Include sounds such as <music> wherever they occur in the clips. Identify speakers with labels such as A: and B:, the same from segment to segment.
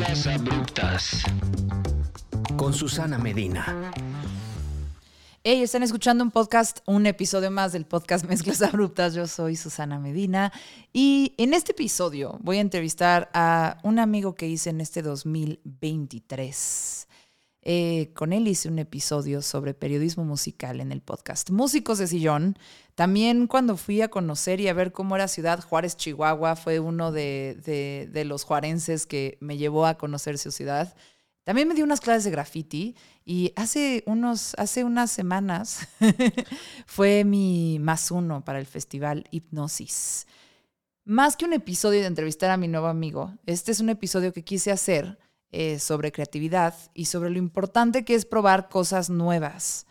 A: Mezclas abruptas.
B: Con Susana Medina.
C: Hey, están escuchando un podcast, un episodio más del podcast Mezclas Abruptas. Yo soy Susana Medina y en este episodio voy a entrevistar a un amigo que hice en este 2023. Eh, con él hice un episodio sobre periodismo musical en el podcast Músicos de Sillón. También cuando fui a conocer y a ver cómo era Ciudad Juárez, Chihuahua, fue uno de, de los juarenses que me llevó a conocer su ciudad. También me dio unas clases de graffiti y hace, unos, hace unas semanas <laughs> fue mi más uno para el festival Hipnosis. Más que un episodio de entrevistar a mi nuevo amigo, este es un episodio que quise hacer eh, sobre creatividad y sobre lo importante que es probar cosas nuevas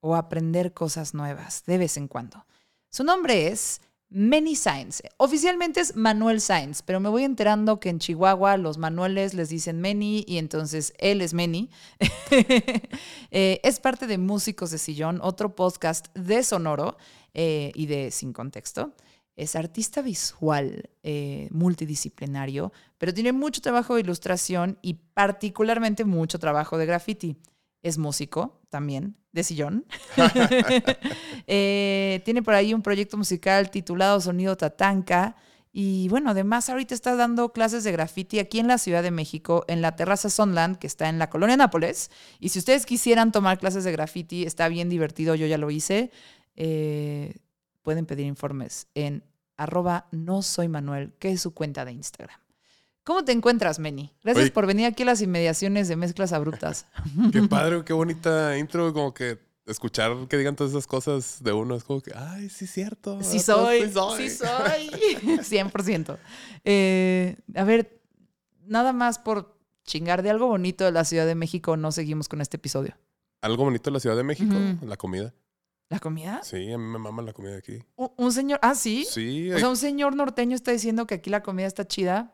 C: o aprender cosas nuevas de vez en cuando. Su nombre es Many Science. Oficialmente es Manuel Science, pero me voy enterando que en Chihuahua los Manueles les dicen Many y entonces él es Many. <laughs> Eh, es parte de Músicos de Sillón, otro podcast de Sonoro eh, y de Sin Contexto. Es artista visual eh, multidisciplinario, pero tiene mucho trabajo de ilustración y particularmente mucho trabajo de graffiti. Es músico también, de sillón. <laughs> <laughs> Eh, tiene por ahí un proyecto musical titulado Sonido Tatanka. Y bueno, además ahorita está dando clases de graffiti aquí en la Ciudad de México, en la terraza Sunland, que está en la colonia Nápoles. Y si ustedes quisieran tomar clases de graffiti, está bien divertido, yo ya lo hice. Eh, pueden pedir informes en arroba no soy Manuel, que es su cuenta de Instagram. ¿Cómo te encuentras, Meni? Gracias por venir aquí a las inmediaciones de Mezclas Abruptas. <laughs>
D: Qué padre, qué bonita intro, como que escuchar que digan todas esas cosas de uno es como que, ay, sí es cierto.
C: Sí soy, sí soy. Sí soy. <laughs> 100%. Eh, a ver, nada más por chingar de algo bonito de la Ciudad de México, no seguimos con este episodio.
D: Algo bonito de la Ciudad de México, la comida.
C: ¿La comida?
D: Sí, a mí me mama la comida aquí.
C: ¿Un, señor? Ah, sí.
D: Sí.
C: O sea, un señor norteño está diciendo que aquí la comida está chida.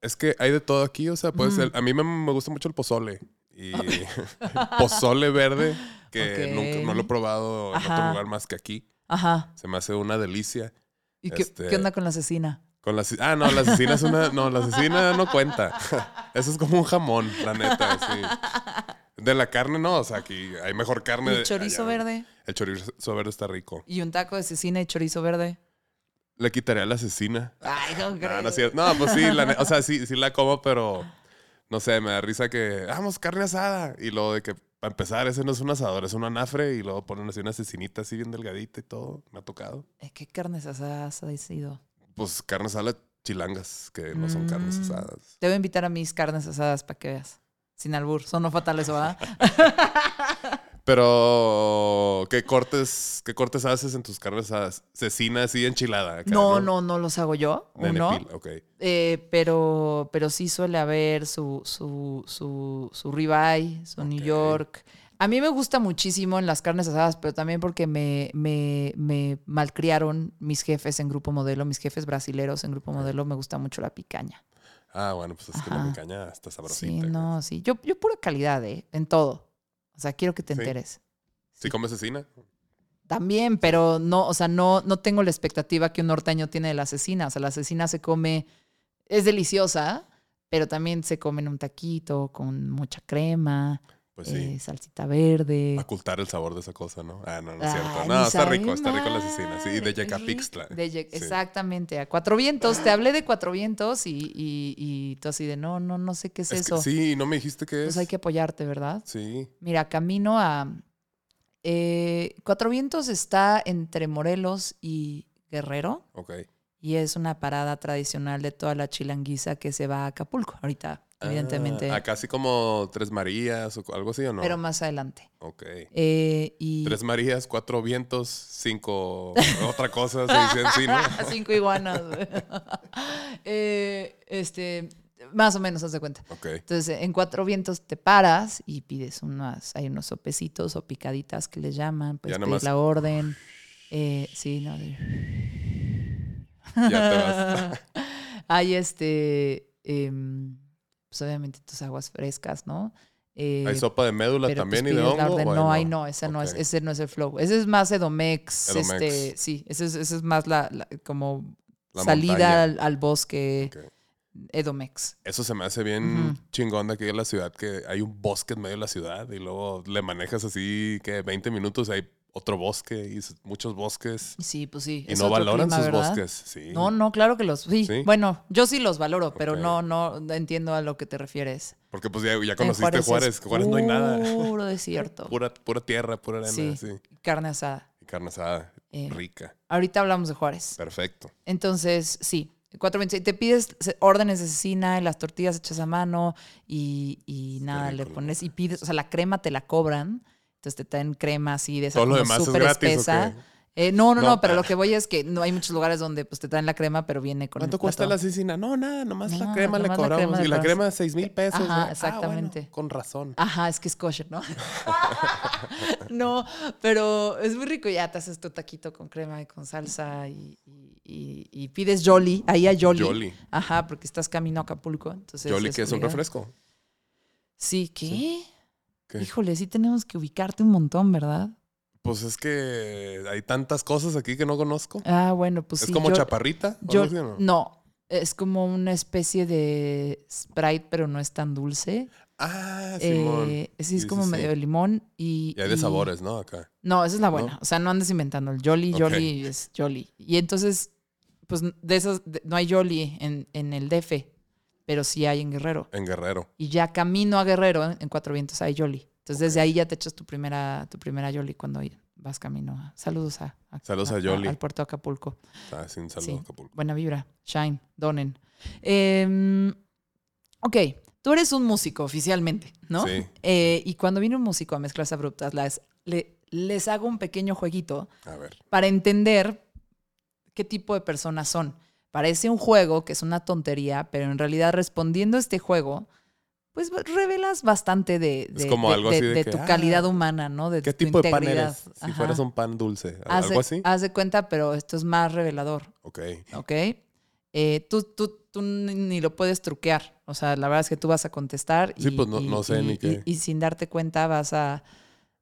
D: Es que hay de todo aquí, o sea, puede ser. A mí me, gusta mucho el pozole. Y <laughs> pozole verde, que nunca no lo he probado en otro lugar más que aquí. Ajá. Se me hace una delicia.
C: ¿Y qué, este, ¿qué onda con la asesina?
D: Con la, ah, no, la asesina es una. No, la asesina no cuenta. <laughs> Eso es como un jamón, la neta. Sí. <laughs> De la carne, no. O sea, aquí hay mejor carne.
C: ¿El chorizo verde?
D: El chorizo verde está rico.
C: ¿Y un taco de cecina y chorizo verde?
D: Le quitaría a la cecina.
C: Ay, no creo.
D: No, pues sí, o sea, <laughs> sí, sí la como, pero no sé, me da risa que, vamos, carne asada. Y luego de que, para empezar, ese no es un asador, es un anafre. Y luego ponen así una cecinita así bien delgadita y todo. Me ha tocado.
C: ¿Qué carnes asadas ha sido?
D: Pues carnes asadas chilangas, que no son carnes mm. asadas.
C: Te voy a invitar a mis carnes asadas para que veas. Sin albur, son no fatales, ¿verdad? <laughs>
D: Pero, ¿qué cortes, ¿qué cortes haces en tus carnes asadas? Cecina así enchilada.
C: no, no, no los hago yo. Uno. Eh, pero, pero sí suele haber su, su, su, su ribeye, su New York. A mí me gusta muchísimo en las carnes asadas, pero también porque me, me, me malcriaron mis jefes en Grupo Modelo, mis jefes brasileros en Grupo Modelo, me gusta mucho la picaña.
D: Ah, bueno, pues es que la picaña está sabrosita.
C: Sí, no, sí. Yo, yo pura calidad, ¿eh? En todo. O sea, quiero que te enteres.
D: ¿Sí, comes cecina?
C: También, pero no, o sea, no, no tengo la expectativa que un norteño tiene de la cecina. O sea, la cecina se come, es deliciosa, pero también se come en un taquito con mucha crema. Pues sí. Eh, salsita verde.
D: Ocultar el sabor de esa cosa, ¿no? Ah, no, no es cierto. No, está rico, está rico la cecina. Sí, de Yecapixtla.
C: De Exactamente, a Cuatro Vientos. Te hablé de Cuatro Vientos y, y, y tú así de, no, no, no sé qué es, eso.
D: sí, no me dijiste qué es.
C: Pues hay que apoyarte, ¿verdad?
D: Sí.
C: Mira, camino a... Eh, Cuatro Vientos está entre Morelos y Guerrero.
D: Ok.
C: Y es una parada tradicional de toda la chilanguiza que se va a Acapulco. Ahorita evidentemente.
D: Ah, casi como Tres Marías o algo así, ¿o no?
C: Pero más adelante.
D: Ok.
C: Eh, y...
D: Tres Marías, cuatro vientos, cinco <laughs> otra cosa, se dice sí, ¿no? <laughs>
C: cinco iguanas. <laughs> eh, este, más o menos, haz de cuenta.
D: Okay.
C: Entonces, en cuatro vientos te paras y pides unas, hay unos sopecitos o picaditas que les llaman, pues pides la orden. Eh, sí, no.
D: ya te vas.
C: hay este... Eh, pues obviamente tus aguas frescas, ¿no?
D: Eh, ¿Hay sopa de médula también pues, y de hongo?
C: no, hay no, ese, no es, ese no es el flow. Ese es más Edomex. Este, sí, ese es, ese es más la, como salida al, bosque Edomex.
D: Eso se me hace bien chingón de aquí en la ciudad, que hay un bosque en medio de la ciudad y luego le manejas así, que 20 minutos hay otro bosque y muchos bosques.
C: Sí, pues sí.
D: Y no valoran
C: clima,
D: sus
C: ¿verdad?
D: bosques. Sí.
C: No, no, claro que los. Sí.
D: ¿Sí?
C: Bueno, yo sí los valoro, pero no, no entiendo a lo que te refieres.
D: Porque pues ya, ya
C: En
D: conociste
C: Juárez
D: Juárez. Juárez, no hay nada.
C: Puro <laughs> desierto.
D: Pura, pura tierra, pura arena,
C: Sí.
D: sí.
C: Carne asada.
D: Y carne asada,
C: Eh,
D: rica.
C: Ahorita hablamos de Juárez.
D: Perfecto.
C: Entonces, sí. 4.26. Te pides órdenes de cecina, las tortillas hechas a mano y, y nada, le pones y pides, o sea, la crema te la cobran. Entonces te traen crema así de esa
D: Todo lo es
C: súper
D: gratis, ¿o
C: espesa.
D: qué?
C: Eh, no, no, no,
D: No.
C: pero lo que voy es que no hay muchos lugares donde pues te traen la crema, pero viene con
D: ¿Cuánto
C: el
D: cuesta
C: plato.
D: la cecina? No, nada, nomás la crema le
C: nomás la
D: cobramos.
C: crema le
D: y la
C: cobras.
D: crema, 6 mil pesos.
C: Ajá,
D: ¿no? Ah, bueno,
C: exactamente.
D: con razón.
C: Ajá, es que es kosher, ¿no? <laughs> no, pero es muy rico. Ya te haces tu taquito con crema y con salsa y, y- y- y pides Jolly. Ahí hay Jolly.
D: Jolly.
C: Ajá, porque estás camino a Acapulco. Entonces
D: Jolly, que es un refresco.
C: Sí, ¿qué?
D: ¿Qué?
C: Híjole, sí tenemos que ubicarte un montón, ¿verdad?
D: Pues es que hay tantas cosas aquí que no conozco.
C: Ah, bueno, pues
D: es
C: sí.
D: como
C: yo-
D: chaparrita.
C: yo-
D: ¿no?
C: no, es como una especie de Sprite, pero no es tan dulce.
D: Ah, Simón.
C: Eh, sí, es
D: Sí,
C: como
D: sí,
C: medio de limón y...
D: Y hay de
C: y-
D: sabores, ¿no? Acá.
C: No, esa es la buena.
D: ¿No?
C: O sea, no andes inventando. El Jolly,
D: Ok.
C: Jolly es Jolly. Y entonces, pues de esos, de- no hay Jolly en, en el DF, pero sí hay en Guerrero.
D: En Guerrero.
C: Y ya camino a Guerrero, en, en Cuatro Vientos hay Jolly. Entonces, desde ahí ya te echas tu primera, tu primera Jolly cuando vas camino. a- saludos a,
D: Saludos a Jolly.
C: al puerto de Acapulco.
D: Ah, sin
C: Sí.
D: saludo, Acapulco.
C: Buena vibra. Shine. Donen. Em, ok. Tú eres un músico oficialmente, ¿no?
D: Sí.
C: Eh, y cuando viene un músico a mezclas abruptas, las- le- les hago un pequeño jueguito
D: A ver.
C: para entender qué tipo de personas son. Parece un juego que es una tontería, pero en realidad respondiendo a este juego, pues revelas bastante de, de-
D: como
C: de-
D: algo
C: de-
D: así de
C: de
D: que,
C: tu
D: ah,
C: calidad humana, ¿no? De
D: ¿Qué
C: tu
D: tipo de pan
C: integridad.
D: eres? Si
C: Ajá.
D: fueras un pan dulce.
C: Haz
D: ¿Algo así?
C: Haz de cuenta, pero esto es más revelador.
D: Ok.
C: ¿ok? Eh, tú, tú, tú ni lo puedes truquear. O sea, la verdad es que tú vas a contestar y,
D: Sí, pues, no-
C: y-
D: no sé
C: y-
D: ni
C: y-
D: qué.
C: y sin darte cuenta vas a,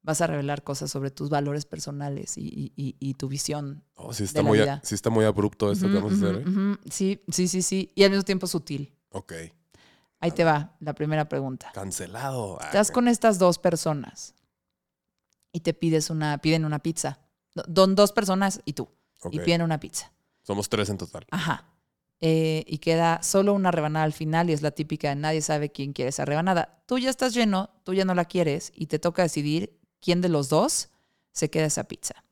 C: vas a revelar cosas sobre tus valores personales y, y- y- y tu visión.
D: Oh, sí, está
C: la
D: muy,
C: vida.
D: sí está muy abrupto esto que vamos a hacer. ¿eh?
C: Sí, sí, sí, sí. Y al mismo tiempo sutil.
D: Ok.
C: Ahí te va la primera pregunta.
D: Cancelado. Ah,
C: Estás con estas dos personas y te pides una, piden una pizza. Do- Don dos personas y tú. Y
D: Ok.
C: piden una pizza.
D: Somos tres en total.
C: Ajá. Eh, y queda solo una rebanada al final y es la típica de nadie sabe quién quiere esa rebanada. Tú ya estás lleno, tú ya no la quieres y te toca decidir quién de los dos se queda esa pizza.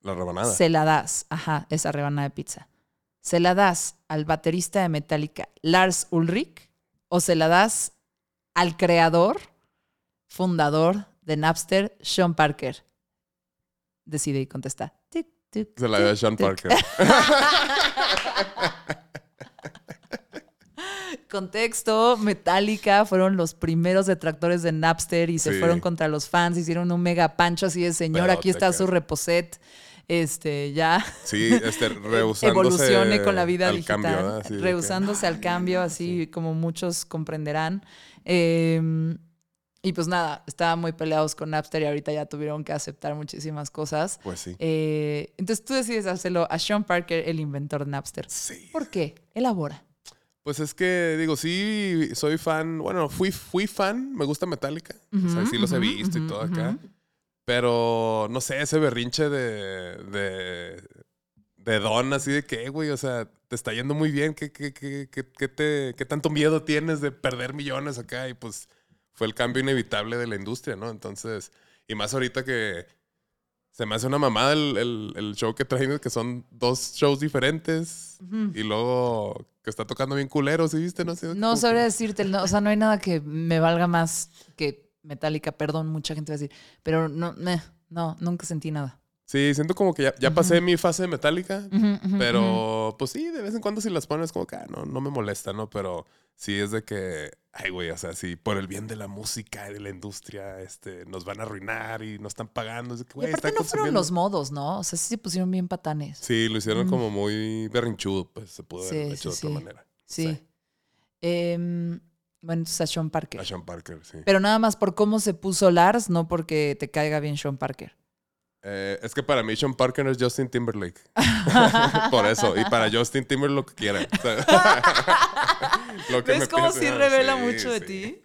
D: La rebanada.
C: Se la das, ajá, esa rebanada de pizza. ¿Se la das al baterista de Metallica, Lars Ulrich? ¿O se la das al creador, fundador de Napster, Sean Parker? Decide y contesta. Tic, tic,
D: Se la dio a Sean
C: tic.
D: Parker. <laughs> <laughs>
C: Contexto, Metallica fueron los primeros detractores de Napster y se
D: Sí.
C: fueron contra los fans, hicieron un mega pancho así de señor, aquí está su reposet, este, ya
D: Sí, este, <laughs> rehusándose
C: evolucione con la vida
D: al
C: digital, rehusándose al cambio, así como muchos comprenderán. Eh, y pues nada, estaban muy peleados con Napster y ahorita ya tuvieron que aceptar muchísimas cosas.
D: Pues sí.
C: Eh, entonces tú decides hacerlo a Sean Parker, el inventor de Napster.
D: Sí.
C: ¿Por qué? Elabora.
D: Pues es que, digo, sí, soy fan. Bueno, fui, fui fan. Me gusta Metallica. o sea, sí los he visto y todo acá. Pero, no sé, ese berrinche de... de de don, así de que, güey, o sea, te está yendo muy bien, ¿qué, qué, qué, qué, qué te, qué tanto miedo tienes de perder millones acá? Y pues fue el cambio inevitable de la industria, ¿no? Entonces, y más ahorita que se me hace una mamada el, el, el show que traen, que son dos shows diferentes y luego que está tocando bien culero, ¿sí viste? No, sé,
C: No sabría
D: que-
C: decirte, no, o sea, no hay nada que me valga más que Metallica, perdón, mucha gente va a decir, pero no, meh, no, nunca sentí nada.
D: Sí, siento como que ya, ya pasé mi fase
C: ujú.
D: Pero, pues sí, de vez en cuando si las pones como que ah, no, no me molesta, ¿no? Pero sí es de que, ay, güey, o sea, si por el bien de la música y de la industria, este, nos van a arruinar y nos están pagando. Es de que,
C: Y aparte no fueron los modos, ¿no? O sea, sí se pusieron bien patanes.
D: Sí, lo hicieron como muy berrinchudo, pues se pudo haber
C: Sí,
D: hecho
C: sí,
D: de otra
C: sí.
D: manera.
C: Sí.
D: Sí.
C: Em, bueno, entonces a Sean Parker.
D: A Sean Parker, sí.
C: Pero nada más por cómo se puso Lars, no porque te caiga bien Sean Parker.
D: Eh, es que para mí Sean Parker es Justin Timberlake. <laughs> Por eso. Y para Justin Timberlake lo que quiera. <laughs> Lo que
C: ¿Ves
D: me
C: cómo sí revela
D: sí,
C: mucho de ti?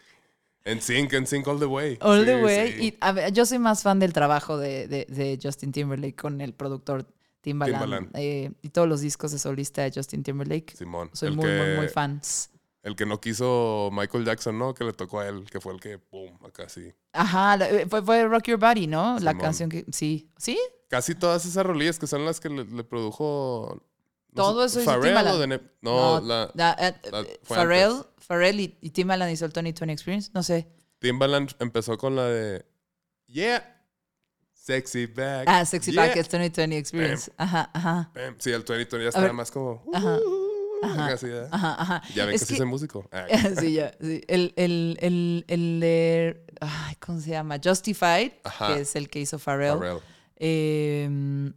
D: En sync, en sync all the way.
C: All
D: Sí,
C: the way. Y a ver, yo soy más fan del trabajo de, de- de Justin Timberlake con el productor Timbaland.
D: Timbaland.
C: eh, y todos los discos de solista de Justin Timberlake.
D: Simón.
C: Soy muy,
D: que,
C: muy, muy fan.
D: El que no quiso Michael Jackson, ¿no? Que le tocó a él, que fue el que, boom, acá sí.
C: Ajá, eh, fue, fue Rock Your Body, ¿no? La canción que. Sí. ¿Sí?
D: Casi todas esas rolillas que son las que le, le produjo. no
C: Todo
D: sé,
C: eso
D: Pharrell o de Ne- No,
C: No,
D: la,
C: La- eh,
D: la-
C: eh, Pharrell, y, y Timbaland hizo el 2020 Experience. No sé.
D: Timbaland empezó con la de. Yeah. Sexy back.
C: Ah, Sexy
D: yeah,
C: Back es 2020 Experience. Ajá, ajá.
D: bam. Sí, el 2020 ya estaba más como.
C: Ajá,
D: así, ¿eh?
C: Ajá, ajá.
D: Ya ven
C: Es
D: que, sí
C: que-
D: soy músico. Ah, <laughs>
C: sí, ya. sí. El, el, el, el de. Ay, ¿Cómo se llama? Justified,
D: Ajá.
C: que es el que hizo Pharrell.
D: Pharrell.
C: eh,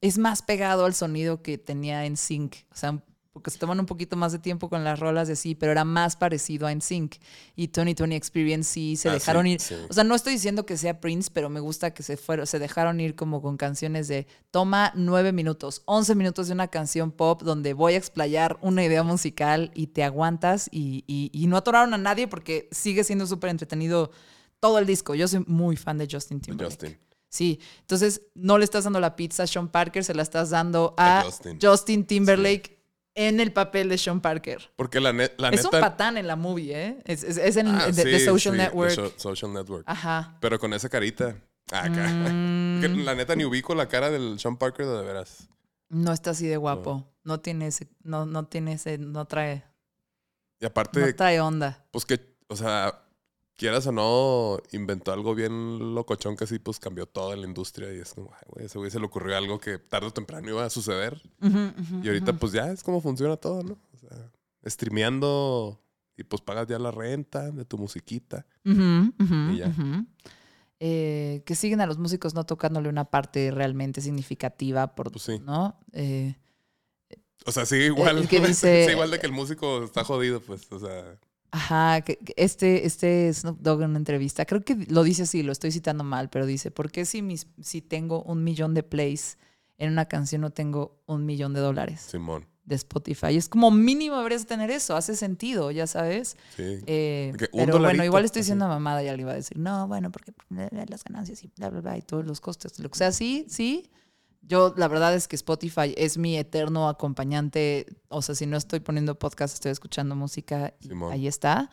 C: es más pegado al sonido que tenía en Sync. O sea, porque se toman un poquito más de tiempo con las rolas de sí, pero era más parecido a En Sync. Y Tony Tony Experience sí se
D: Ah,
C: dejaron
D: sí,
C: ir.
D: sí.
C: O sea, no estoy diciendo que sea Prince, pero me gusta que se fueron, se dejaron ir como con canciones de toma nueve minutos, once minutos de una canción pop donde voy a explayar una idea musical y te aguantas y, y- y no atoraron a nadie porque sigue siendo súper entretenido todo el disco. Yo soy muy fan de Justin Timberlake.
D: Justin.
C: Sí, entonces no le estás dando la pizza a Sean Parker, se la estás dando a,
D: A Justin.
C: Justin, Timberlake en el papel de Sean Parker.
D: Porque la, net- la
C: es un
D: neta.
C: patán en la movie, ¿eh? Es, es- es en
D: Ah, sí,
C: Social
D: sí,
C: Network.
D: So- Social Network.
C: Ajá.
D: Pero con esa carita. Ah, Acá.
C: Mm,
D: Que <laughs> la neta ni ubico la cara del Sean Parker de, de veras.
C: no está así de guapo. No tiene ese, no, no tiene ese, no trae,
D: Y aparte,
C: no trae onda.
D: pues que, o sea, quieras o no, inventó algo bien locochón que sí, pues cambió toda la industria. Y es como, güey, ese güey se le ocurrió algo que tarde o temprano iba a suceder. Y ahorita, pues ya es como funciona todo, ¿no? O sea, streameando y pues pagas ya la renta de tu musiquita. Y ya.
C: Eh, que siguen a los músicos no tocándole una parte realmente significativa, por,
D: Pues sí.
C: ¿no? Eh,
D: O sea, sigue igual.
C: el que <laughs> dice-
D: sigue igual de que el músico está jodido, pues. O sea,
C: Ajá, este, este Snoop Dogg en una entrevista, creo que lo dice así, lo estoy citando mal, pero dice, ¿por qué si, mis, si tengo un millón de plays en una canción no tengo un millón de dólares
D: Simón.
C: de Spotify? Y es como mínimo deberías tener eso, hace sentido, ya sabes.
D: Sí.
C: Eh, pero bueno, igual estoy diciendo mamada, ya le iba a decir, no, bueno, porque las ganancias y bla, bla, bla, y todos los costes, lo que sea, sí, sí. Yo, la verdad es que Spotify es mi eterno acompañante. O sea, si no estoy poniendo podcast, estoy escuchando música y
D: Simón.
C: ahí está.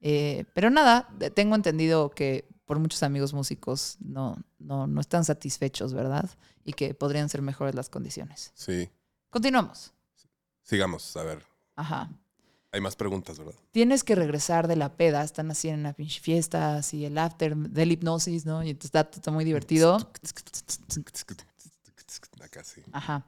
C: Eh, pero nada, tengo entendido que por muchos amigos músicos no, no, no están satisfechos, ¿verdad? Y que podrían ser mejores las condiciones.
D: Sí.
C: Continuamos.
D: Sigamos, a ver.
C: Ajá.
D: Hay más preguntas, ¿verdad?
C: tienes que regresar de la peda, están así en una pinche fiesta, así el after del hipnosis, ¿no? Y está, está muy divertido. Ajá.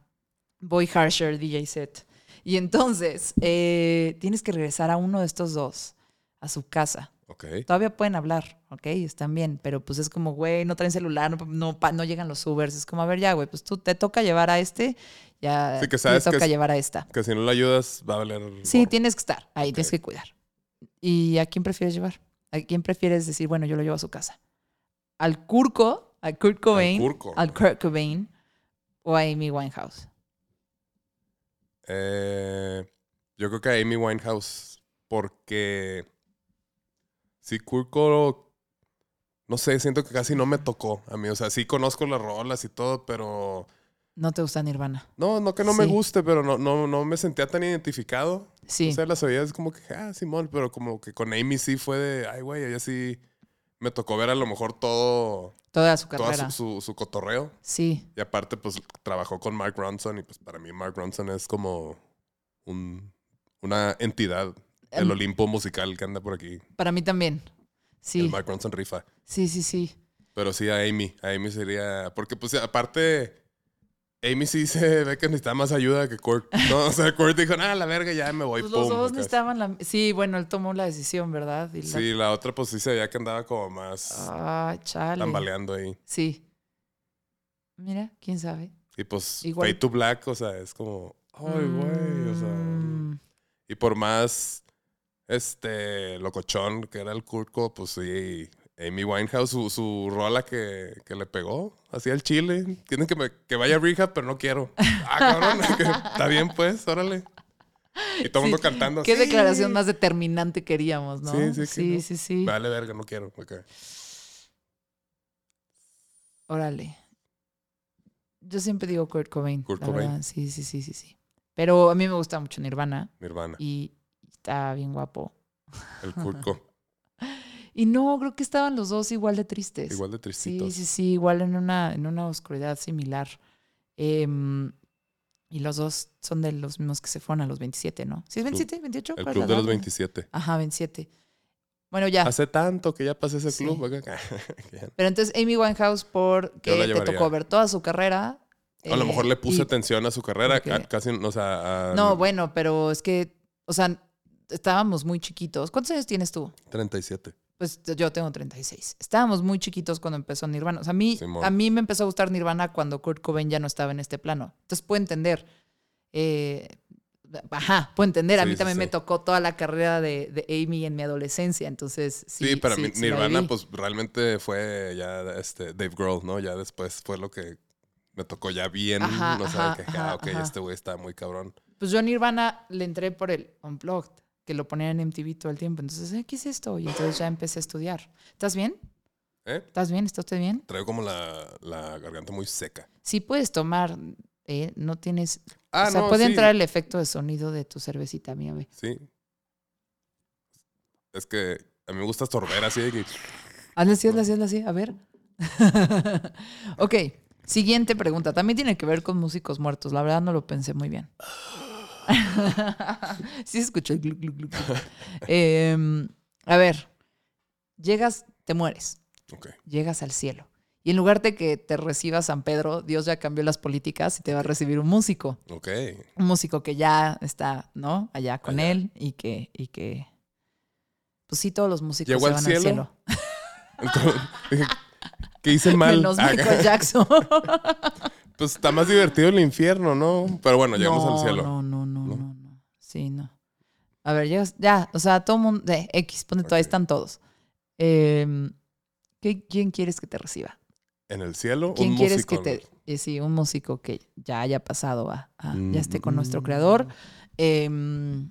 C: Boy Harsher, DJ set. Y entonces eh, tienes que regresar a uno de estos dos, a su casa.
D: Ok.
C: Todavía pueden hablar, ¿ok? Están bien, pero pues es como, güey, no traen celular, no, no, no llegan los Ubers. Es como, a ver, ya, güey, pues tú te toca llevar a este, ya
D: Sí, que
C: te
D: sabes
C: toca llevar a esta.
D: Que si no le ayudas, va a valer.
C: Sí, tienes que estar ahí, tienes que cuidar. ¿Y a quién prefieres llevar? ¿A quién prefieres decir, bueno, yo lo llevo a su casa? ¿Al Curco, a Kurt Cobain,
D: Curco.
C: al Kurt Cobain o a Amy Winehouse?
D: Eh, yo creo que a Amy Winehouse. Porque. Sí, Kurko. No sé, siento que casi no me tocó a mí. O sea, sí conozco las rolas y todo, pero.
C: ¿No te gusta Nirvana?
D: No, no que no me guste, pero no, no, no me sentía tan identificado.
C: Sí.
D: O sea, las oías como que, ah, Simón, pero como que con Amy sí fue de, ay, güey, ella sí me tocó ver a lo mejor todo,
C: Toda su
D: toda
C: carrera.
D: su, su, su cotorreo.
C: Sí.
D: Y aparte, pues trabajó con Mark Ronson y pues para mí Mark Ronson es como un, una entidad del
C: Em,
D: Olimpo musical que anda por aquí.
C: Para mí también. Sí.
D: El Mark Ronson rifa.
C: Sí, sí, sí.
D: Pero sí a Amy. A Amy sería. Porque, pues, aparte. Amy sí se <laughs> ve que necesita más ayuda que Kurt. <laughs> No, o sea, Kurt dijo, ah, la verga, ya me voy.
C: Pues los dos necesitaban la... Sí, bueno, él tomó la decisión, ¿verdad? La-
D: Sí, la otra, pues sí se veía que andaba como más
C: Ah, chale.
D: tambaleando ahí.
C: Sí. Mira, quién sabe.
D: Y pues,
C: Igual-
D: Fade to Black, o sea, es como, ay, güey, o sea.
C: Mm,
D: Y por más, este, locochón que era el Kurko, pues sí, Amy Winehouse, su, su rola que, que le pegó, así al chile. Tienen que, me- que vaya a rehab, pero no quiero. Ah, cabrón, está bien pues, órale. Y todo el mundo cantando
C: Qué
D: "Sí".
C: declaración más determinante queríamos, ¿no?
D: Sí, sí,
C: sí,
D: no.
C: sí, sí.
D: Vale, verga, no quiero. ok.
C: Órale. Yo siempre digo Kurt Cobain.
D: Kurt Cobain.
C: verdad. Sí, sí, sí, sí, sí. Pero a mí me gusta mucho Nirvana
D: Nirvana,
C: y está bien guapo.
D: el Kurko. <laughs>
C: Y no, creo que estaban los dos igual de tristes.
D: Igual de
C: Sí,
D: tristitos.
C: sí, sí, igual en una, en una oscuridad similar. Em, y los dos son de los mismos que se fueron a los 27, ¿no? ¿Sí es 27, 28?
D: El
C: ¿Cuál es
D: club de los
C: edad?
D: 27.
C: Ajá, 27. Bueno, ya.
D: Hace tanto que ya pasé ese
C: Sí.
D: club. <laughs> ya-
C: Pero entonces Amy Winehouse, porque te tocó ver toda su carrera.
D: a lo
C: eh,
D: mejor le puse
C: y-
D: atención a su carrera. ca- Casi, o sea, a
C: No, bueno, pero es que, o sea, estábamos muy chiquitos. ¿Cuántos años tienes tú?
D: 37.
C: Pues yo tengo 36. Estábamos muy chiquitos cuando empezó Nirvana. O sea, a mí,
D: Simón.
C: a mí me empezó a gustar Nirvana cuando Kurt Cobain ya no estaba en este plano. Entonces puedo entender. eh, ajá, puedo entender. a mí
D: sí,
C: también me tocó toda la carrera de, de Amy en mi adolescencia. Entonces, sí.
D: Sí,
C: sí la
D: Nirvana, pues realmente fue ya este Dave Grohl, ¿no? Ya después fue lo que me tocó ya bien.
C: Ajá,
D: no sé,
C: ajá,
D: que,
C: ajá,
D: ah, ok,
C: ajá.
D: este güey está muy cabrón.
C: Pues yo a Nirvana le entré por el Unplugged, que lo ponían en MTV todo el tiempo. Entonces, "Eh, ¿qué es esto? Y entonces ya empecé a estudiar. ¿Estás bien?
D: ¿Eh?
C: ¿Estás bien? ¿Está usted bien?
D: Traigo como la, la garganta muy seca.
C: Sí puedes tomar, eh, no tienes...
D: Ah,
C: o sea,
D: no,
C: puede
D: sí.
C: entrar el efecto de sonido de tu cervecita, mía, ve.
D: Sí. Es que a mí me gusta sorber así que.
C: Hazle así, hazle así, hazle así. A ver. <laughs> ok, siguiente pregunta. También tiene que ver con músicos muertos. La verdad no lo pensé muy bien. <laughs> sí se escuchó el. Em, a ver, llegas, te mueres, llegas al cielo. Y en lugar de que te reciba San Pedro, Dios ya cambió las políticas y te va a recibir un músico.
D: Ok.
C: Un músico que ya está, ¿no? Allá con
D: Allá.
C: él y que, y que. Pues sí, todos los músicos
D: ¿Llegó
C: se
D: al
C: van
D: cielo?
C: al cielo.
D: Entonces, dije, <laughs> ¿qué hice mal?
C: Menos Michael <laughs> Jackson.
D: pues está más divertido el infierno, ¿no? Pero bueno, llegamos
C: no,
D: al cielo.
C: No, no. Sí, no. A ver, llegas, ya, o sea, todo mundo, de X, ponte todo, ahí están todos. ¿qué- ¿Quién quieres que te reciba?
D: En el cielo,
C: ¿Quién
D: un
C: quieres
D: músico.
C: que te, eh, sí, un músico que ya haya pasado a, a-
D: Mm,
C: ya esté con nuestro
D: mm.
C: creador? Em,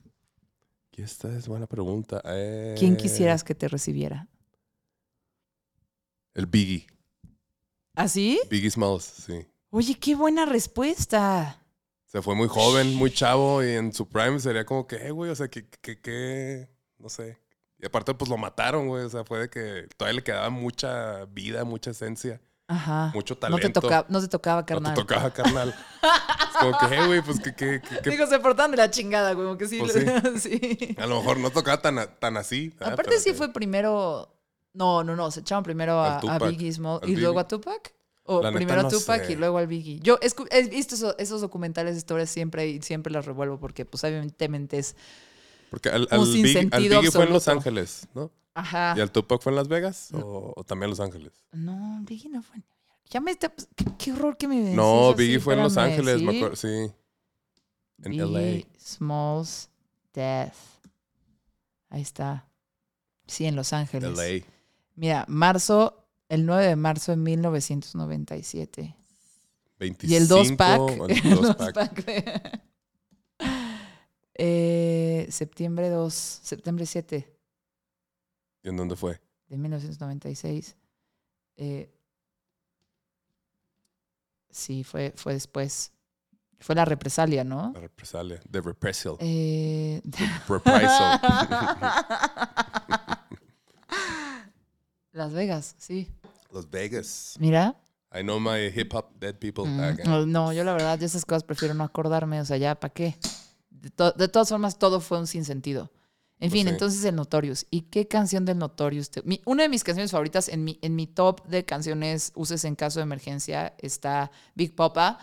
D: Y esta es buena pregunta. Eh,
C: ¿Quién quisieras que te recibiera?
D: El Biggie.
C: ¿Así?
D: Biggie Smalls, sí.
C: Oye, qué buena respuesta.
D: Se fue muy joven, muy chavo y en su prime sería como que, eh, güey, o sea, que, que, que, no sé. Y aparte, pues lo mataron, güey. O sea, fue de que todavía le quedaba mucha vida, mucha esencia,
C: Ajá.
D: mucho
C: No
D: talento.
C: te, toca, no te tocaba,
D: No
C: carnal.
D: te tocaba, carnal. es como que, eh, güey, pues que, que, que-
C: Digo, se portan de la chingada, güey, como que sí.
D: Pues <laughs>
C: sí.
D: a lo mejor no tocaba tan, tan así. ¿verdad?
C: Aparte sí fue primero... No, no, no, se echaron primero a, a Biggie y luego a Tupac. O
D: La neta
C: primero a
D: no
C: Tupac
D: sé.
C: y luego al Biggie. Yo he visto esos, esos documentales de historias siempre y siempre las revuelvo porque pues evidentemente es...
D: Porque al,
C: un
D: al Biggie, al
C: sinsentido
D: Biggie fue en Los. Ángeles, ¿no?
C: Ajá.
D: ¿Y al Tupac fue en Las Vegas o, o también en Los Ángeles?
C: No, Biggie no fue en Nueva York. Ya me está... pues, Qué, qué horror que me decís
D: No, Biggie fue en Los Ángeles, me
C: ¿sí?
D: acuerdo. Sí. En
C: Biggie Smalls Death. Ahí está. Sí, en Los Ángeles.
D: LA.
C: Mira, marzo, el 9 de marzo de 1997.
D: 25.
C: Y el 2-pack. <laughs>
D: el
C: el
D: 2-pack.
C: 2-pack de- <laughs> Eh, septiembre 2, septiembre 7
D: ¿Y en dónde fue?
C: de 1996. Eh, sí, fue, fue después. Fue la represalia, ¿no?
D: La represalia. The Repressal.
C: Eh,
D: Reprisal. <laughs>
C: Las Vegas, sí.
D: Las Vegas.
C: Mira.
D: I know my hip hop dead people.
C: Mm, no, no, yo la verdad de esas cosas prefiero no acordarme, o sea, ya, ¿para qué? De, to- de todas formas, todo fue un sinsentido. En
D: Pues
C: fin,
D: sí.
C: entonces el Notorious. ¿Y qué canción del Notorious? te- mi- una de mis canciones favoritas en mi, en mi top de canciones uses en caso de emergencia está Big Papa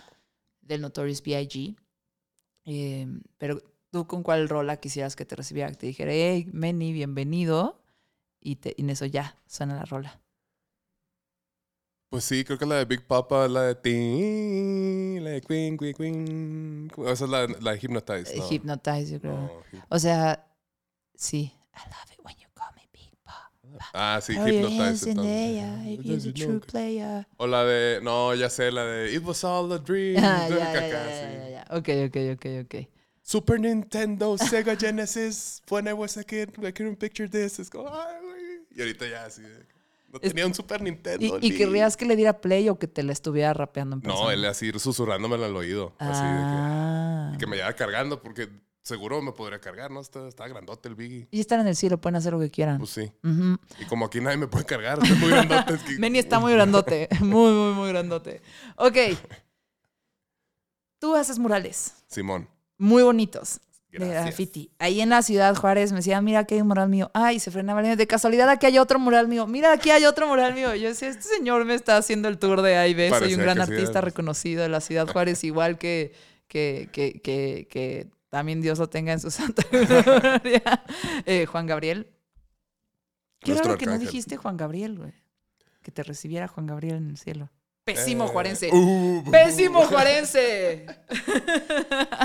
C: del Notorious B.I.G. Eh, pero tú con cuál rola quisieras que te recibiera, que te dijera, hey, Manny, bienvenido. Y, te, y en eso ya suena la rola.
D: Pues sí, creo que la de Big Papa, la de Tin, la de Queen, Queen, Queen. Esa es la, la de Hypnotize. ¿no?
C: Hypnotize, yo creo.
D: No, Hy-
C: O sea, sí. I love it when you call me Big Pop.
D: Ah, sí,
C: hands
D: Hypnotize.
C: if you're true player.
D: O la de, no, ya sé, la de It was all a dream. <laughs>
C: Ah, ya, ya, ya, ya. Ok, ok, ok, ok.
D: Super Nintendo, Sega <laughs> Genesis. When I was a kid, I couldn't picture this. Es como, ay, güey. Y ahorita ya así. de- No
C: Es-
D: tenía un Super Nintendo.
C: ¿Y, querrías que le diera play o que te la estuviera rapeando en persona?
D: No, él así susurrándomelo al oído. Así de
C: Ah.
D: que, que me llevara cargando, porque seguro me podría cargar, ¿no? Está, está grandote el Biggie.
C: Y están en el cielo, pueden hacer lo que quieran.
D: Pues sí. Y como aquí nadie me puede cargar, estoy muy grandote. es que- <laughs>
C: está muy grandote. <laughs> Muy, muy, muy grandote. Ok. <laughs> Tú haces murales
D: Simón.
C: muy bonitos. De graffiti. Ahí en la ciudad Juárez me decían, mira, aquí hay un mural mío. Ay, se frenaba. De casualidad, aquí hay otro mural mío. Mira, aquí hay otro mural mío. Yo decía, este señor me está haciendo el tour de A y B. Soy un gran artista reconocido de la ciudad Juárez, igual que, que, que, que, que también Dios lo tenga en su santa <laughs> gloria. Eh, Juan Gabriel. Qué
D: Nuestro
C: raro que no dijiste Juan Gabriel, güey. Que te recibiera Juan Gabriel en el cielo. Pésimo
D: Eh,
C: juarense.
D: uh,
C: Pésimo <laughs> juarense.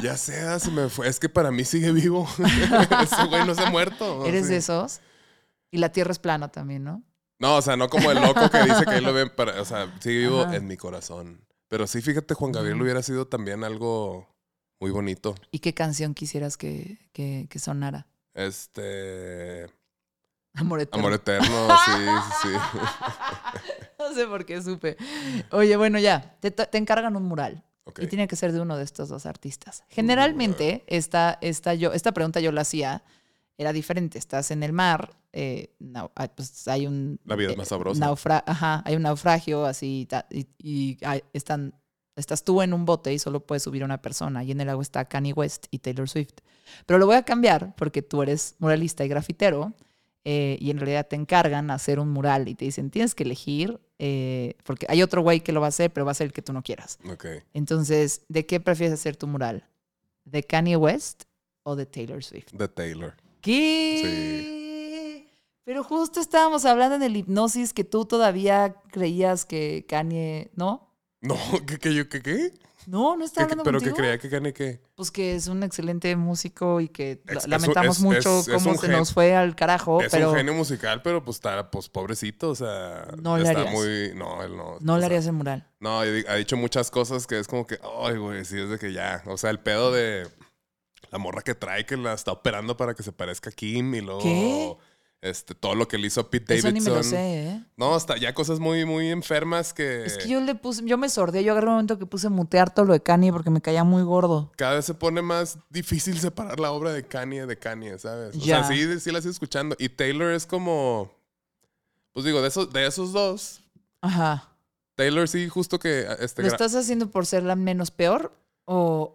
D: Ya sé, se me fue. Es que para mí sigue vivo. <laughs> Ese güey no se ha muerto.
C: Eres
D: Sí.
C: de esos. Y la tierra es plana también, ¿no?
D: No, o sea, no como el loco que dice que él lo ven para. O sea, sigue vivo
C: Ajá.
D: en mi corazón. Pero sí, fíjate, Juan Gabriel hubiera sido también algo muy bonito.
C: ¿Y qué canción quisieras que, que, que sonara?
D: Este.
C: Amor eterno.
D: Amor eterno, sí, sí, sí. <laughs>
C: No sé por qué supe. Oye, bueno, ya. Te, te encargan un mural.
D: Ok.
C: Y tiene que ser de uno de estos dos artistas. Generalmente, esta, esta, yo, esta pregunta yo la hacía, era diferente. Estás en el mar, eh, nau- ah, pues hay un...
D: La vida es
C: eh,
D: más sabrosa.
C: naufra- ajá, hay un naufragio así y, y hay- están, estás tú en un bote y solo puedes subir a una persona. Y en el agua está Kanye West y Taylor Swift. Pero lo voy a cambiar porque tú eres muralista y grafitero eh, y en realidad te encargan hacer un mural y te dicen, tienes que elegir, eh, porque hay otro güey que lo va a hacer, pero va a ser el que tú no quieras.
D: Ok.
C: Entonces, ¿de qué prefieres hacer tu mural? ¿De Kanye West o de Taylor Swift?
D: De Taylor.
C: ¿Qué? Pero justo estábamos hablando en el hipnosis que tú todavía creías que Kanye, ¿no?
D: No, <laughs> ¿qué, qué, yo, qué, qué?
C: No, no está
D: ¿Qué-
C: hablando
D: pero que
C: contigo.
D: creía que gane qué.
C: Pues que es un excelente músico y que
D: Es-
C: lamentamos
D: es-
C: mucho
D: es-
C: cómo se
D: gen-
C: nos fue al carajo,
D: es
C: pero
D: un genio musical, pero pues está, pues pobrecito, o sea.
C: No le harías.
D: muy. No, él no.
C: no le
D: sea,
C: harías el mural.
D: No, ha dicho muchas cosas que es como que, ay, güey, sí, es de que ya. O sea, el pedo de la morra que trae que la está operando para que se parezca a Kim y luego.
C: ¿Qué?
D: Este, todo lo que le hizo Pete
C: Eso ni
D: Davidson.
C: me lo sé, ¿eh?
D: No, hasta ya cosas muy, muy enfermas que.
C: Es que yo le puse, yo me sordé, yo agarré un momento que puse mutear todo lo de Kanye porque me caía muy gordo.
D: Cada vez se pone más difícil separar la obra de Kanye de Kanye, ¿sabes? O
C: Ya.
D: sea, sí, sí la estoy escuchando. Y Taylor es como. Pues digo, de esos, de esos dos,
C: Ajá.
D: Taylor sí, justo que. Este,
C: ¿Lo estás haciendo por ser la menos peor? ¿O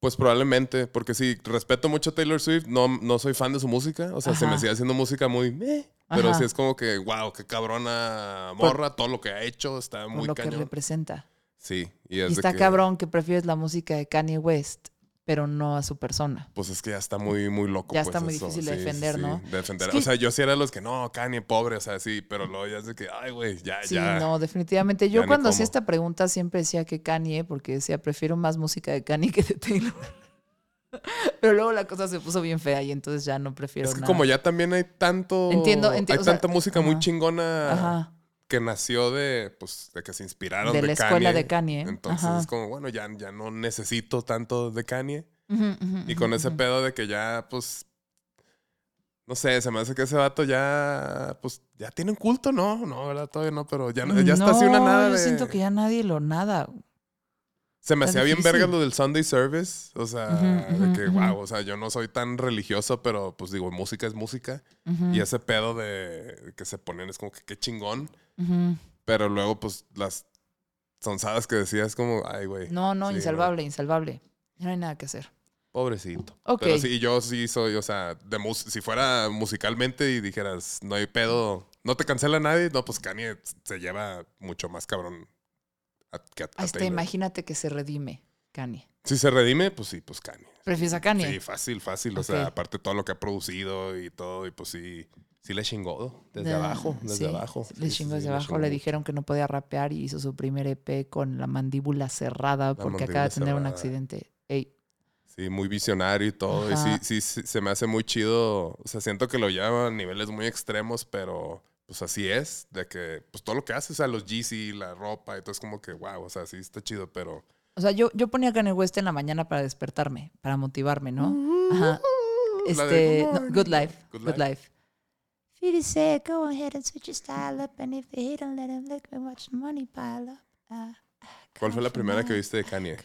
D: Pues probablemente, porque sí, respeto mucho a Taylor Swift, no, no soy fan de su música, o sea, se me sigue haciendo música muy meh, pero
C: Ajá.
D: sí es como que, wow, qué cabrona morra, todo lo que ha hecho está muy
C: lo que representa?
D: Sí, y
C: Y
D: es de
C: está
D: que,
C: cabrón que prefieres la música de Kanye West, pero no a su persona.
D: Pues es que ya está muy, muy loco.
C: Ya
D: pues,
C: está muy
D: eso,
C: difícil de
D: sí,
C: defender,
D: sí,
C: ¿no?
D: de defender.
C: Es que-
D: O sea, yo sí era de los que, no, Kanye, pobre, o sea, sí, pero luego ya es de que, ay, güey, ya,
C: Sí,
D: ya.
C: no, definitivamente. Yo cuando hacía esta pregunta siempre decía que Kanye, porque decía, prefiero más música de Kanye que de Taylor. <laughs> Pero luego la cosa se puso bien fea y entonces ya no prefiero
D: Es que
C: nada.
D: como ya también hay tanto.
C: Entiendo, entiendo,
D: Hay
C: o sea,
D: tanta música muy chingona
C: Ajá,
D: que nació de, pues, de que se inspiraron
C: de
D: de,
C: la escuela de Kanye.
D: Entonces
C: Ajá.
D: es como, bueno, ya, ya no necesito tanto de Kanye. Y con ese pedo de que ya, pues. No sé, se me hace que ese vato ya. Pues ya tiene un culto, ¿no? No, ¿verdad? Todavía no, pero ya, ya está así una
C: No,
D: nada.
C: Yo siento que ya nadie lo nada.
D: Se me hacía bien verga lo del Sunday service. O sea, de que, wow, o sea, yo no soy tan religioso, pero pues digo, música es música. Y ese pedo de que se ponen es como que qué chingón. Pero luego, pues, las sonzadas que decía es como, ay, güey.
C: No, no,
D: sí,
C: insalvable, insalvable. No hay nada que hacer.
D: Pobrecito.
C: Ok.
D: Pero sí, yo sí soy, o sea, de mus- si fuera musicalmente y dijeras, no hay pedo, no te cancela nadie, no, pues Kanye se lleva mucho más cabrón a, que a, a
C: Hasta imagínate que se redime Kanye.
D: Si se redime, pues sí, pues Kanye.
C: ¿Prefieres a Kanye?
D: Sí, fácil, fácil. O sea, aparte todo lo que ha producido y todo, y pues sí, sí le chingó desde
C: De-
D: abajo, desde
C: sí,
D: abajo.
C: Le chingó desde
D: sí,
C: abajo. Le dijeron que no podía rapear y hizo su primer EP con la mandíbula cerrada porque acaba de tener un accidente. Ey,
D: Sí, muy visionario y todo.
C: Ajá.
D: Y sí, sí, sí, se me hace muy chido. O sea, siento que lo lleva a niveles muy extremos, pero pues así es. De que, pues todo lo que hace, o sea, los GC, la ropa, y todo es como que, wow, o sea, sí está chido, pero.
C: O sea, yo, yo ponía Kanye West en la mañana para despertarme, para motivarme, ¿no? Ajá. Este,
D: Good
C: no,
D: Morning.
C: Good Life.
D: Good
C: Good,
D: Life.
C: Life.
E: 50 said, go ahead and switch your style up, and if they hate 'em, let them lick me, watch the money pile up. Ah, ah,
D: ¿Cuál fue la primera que viste de Kanye?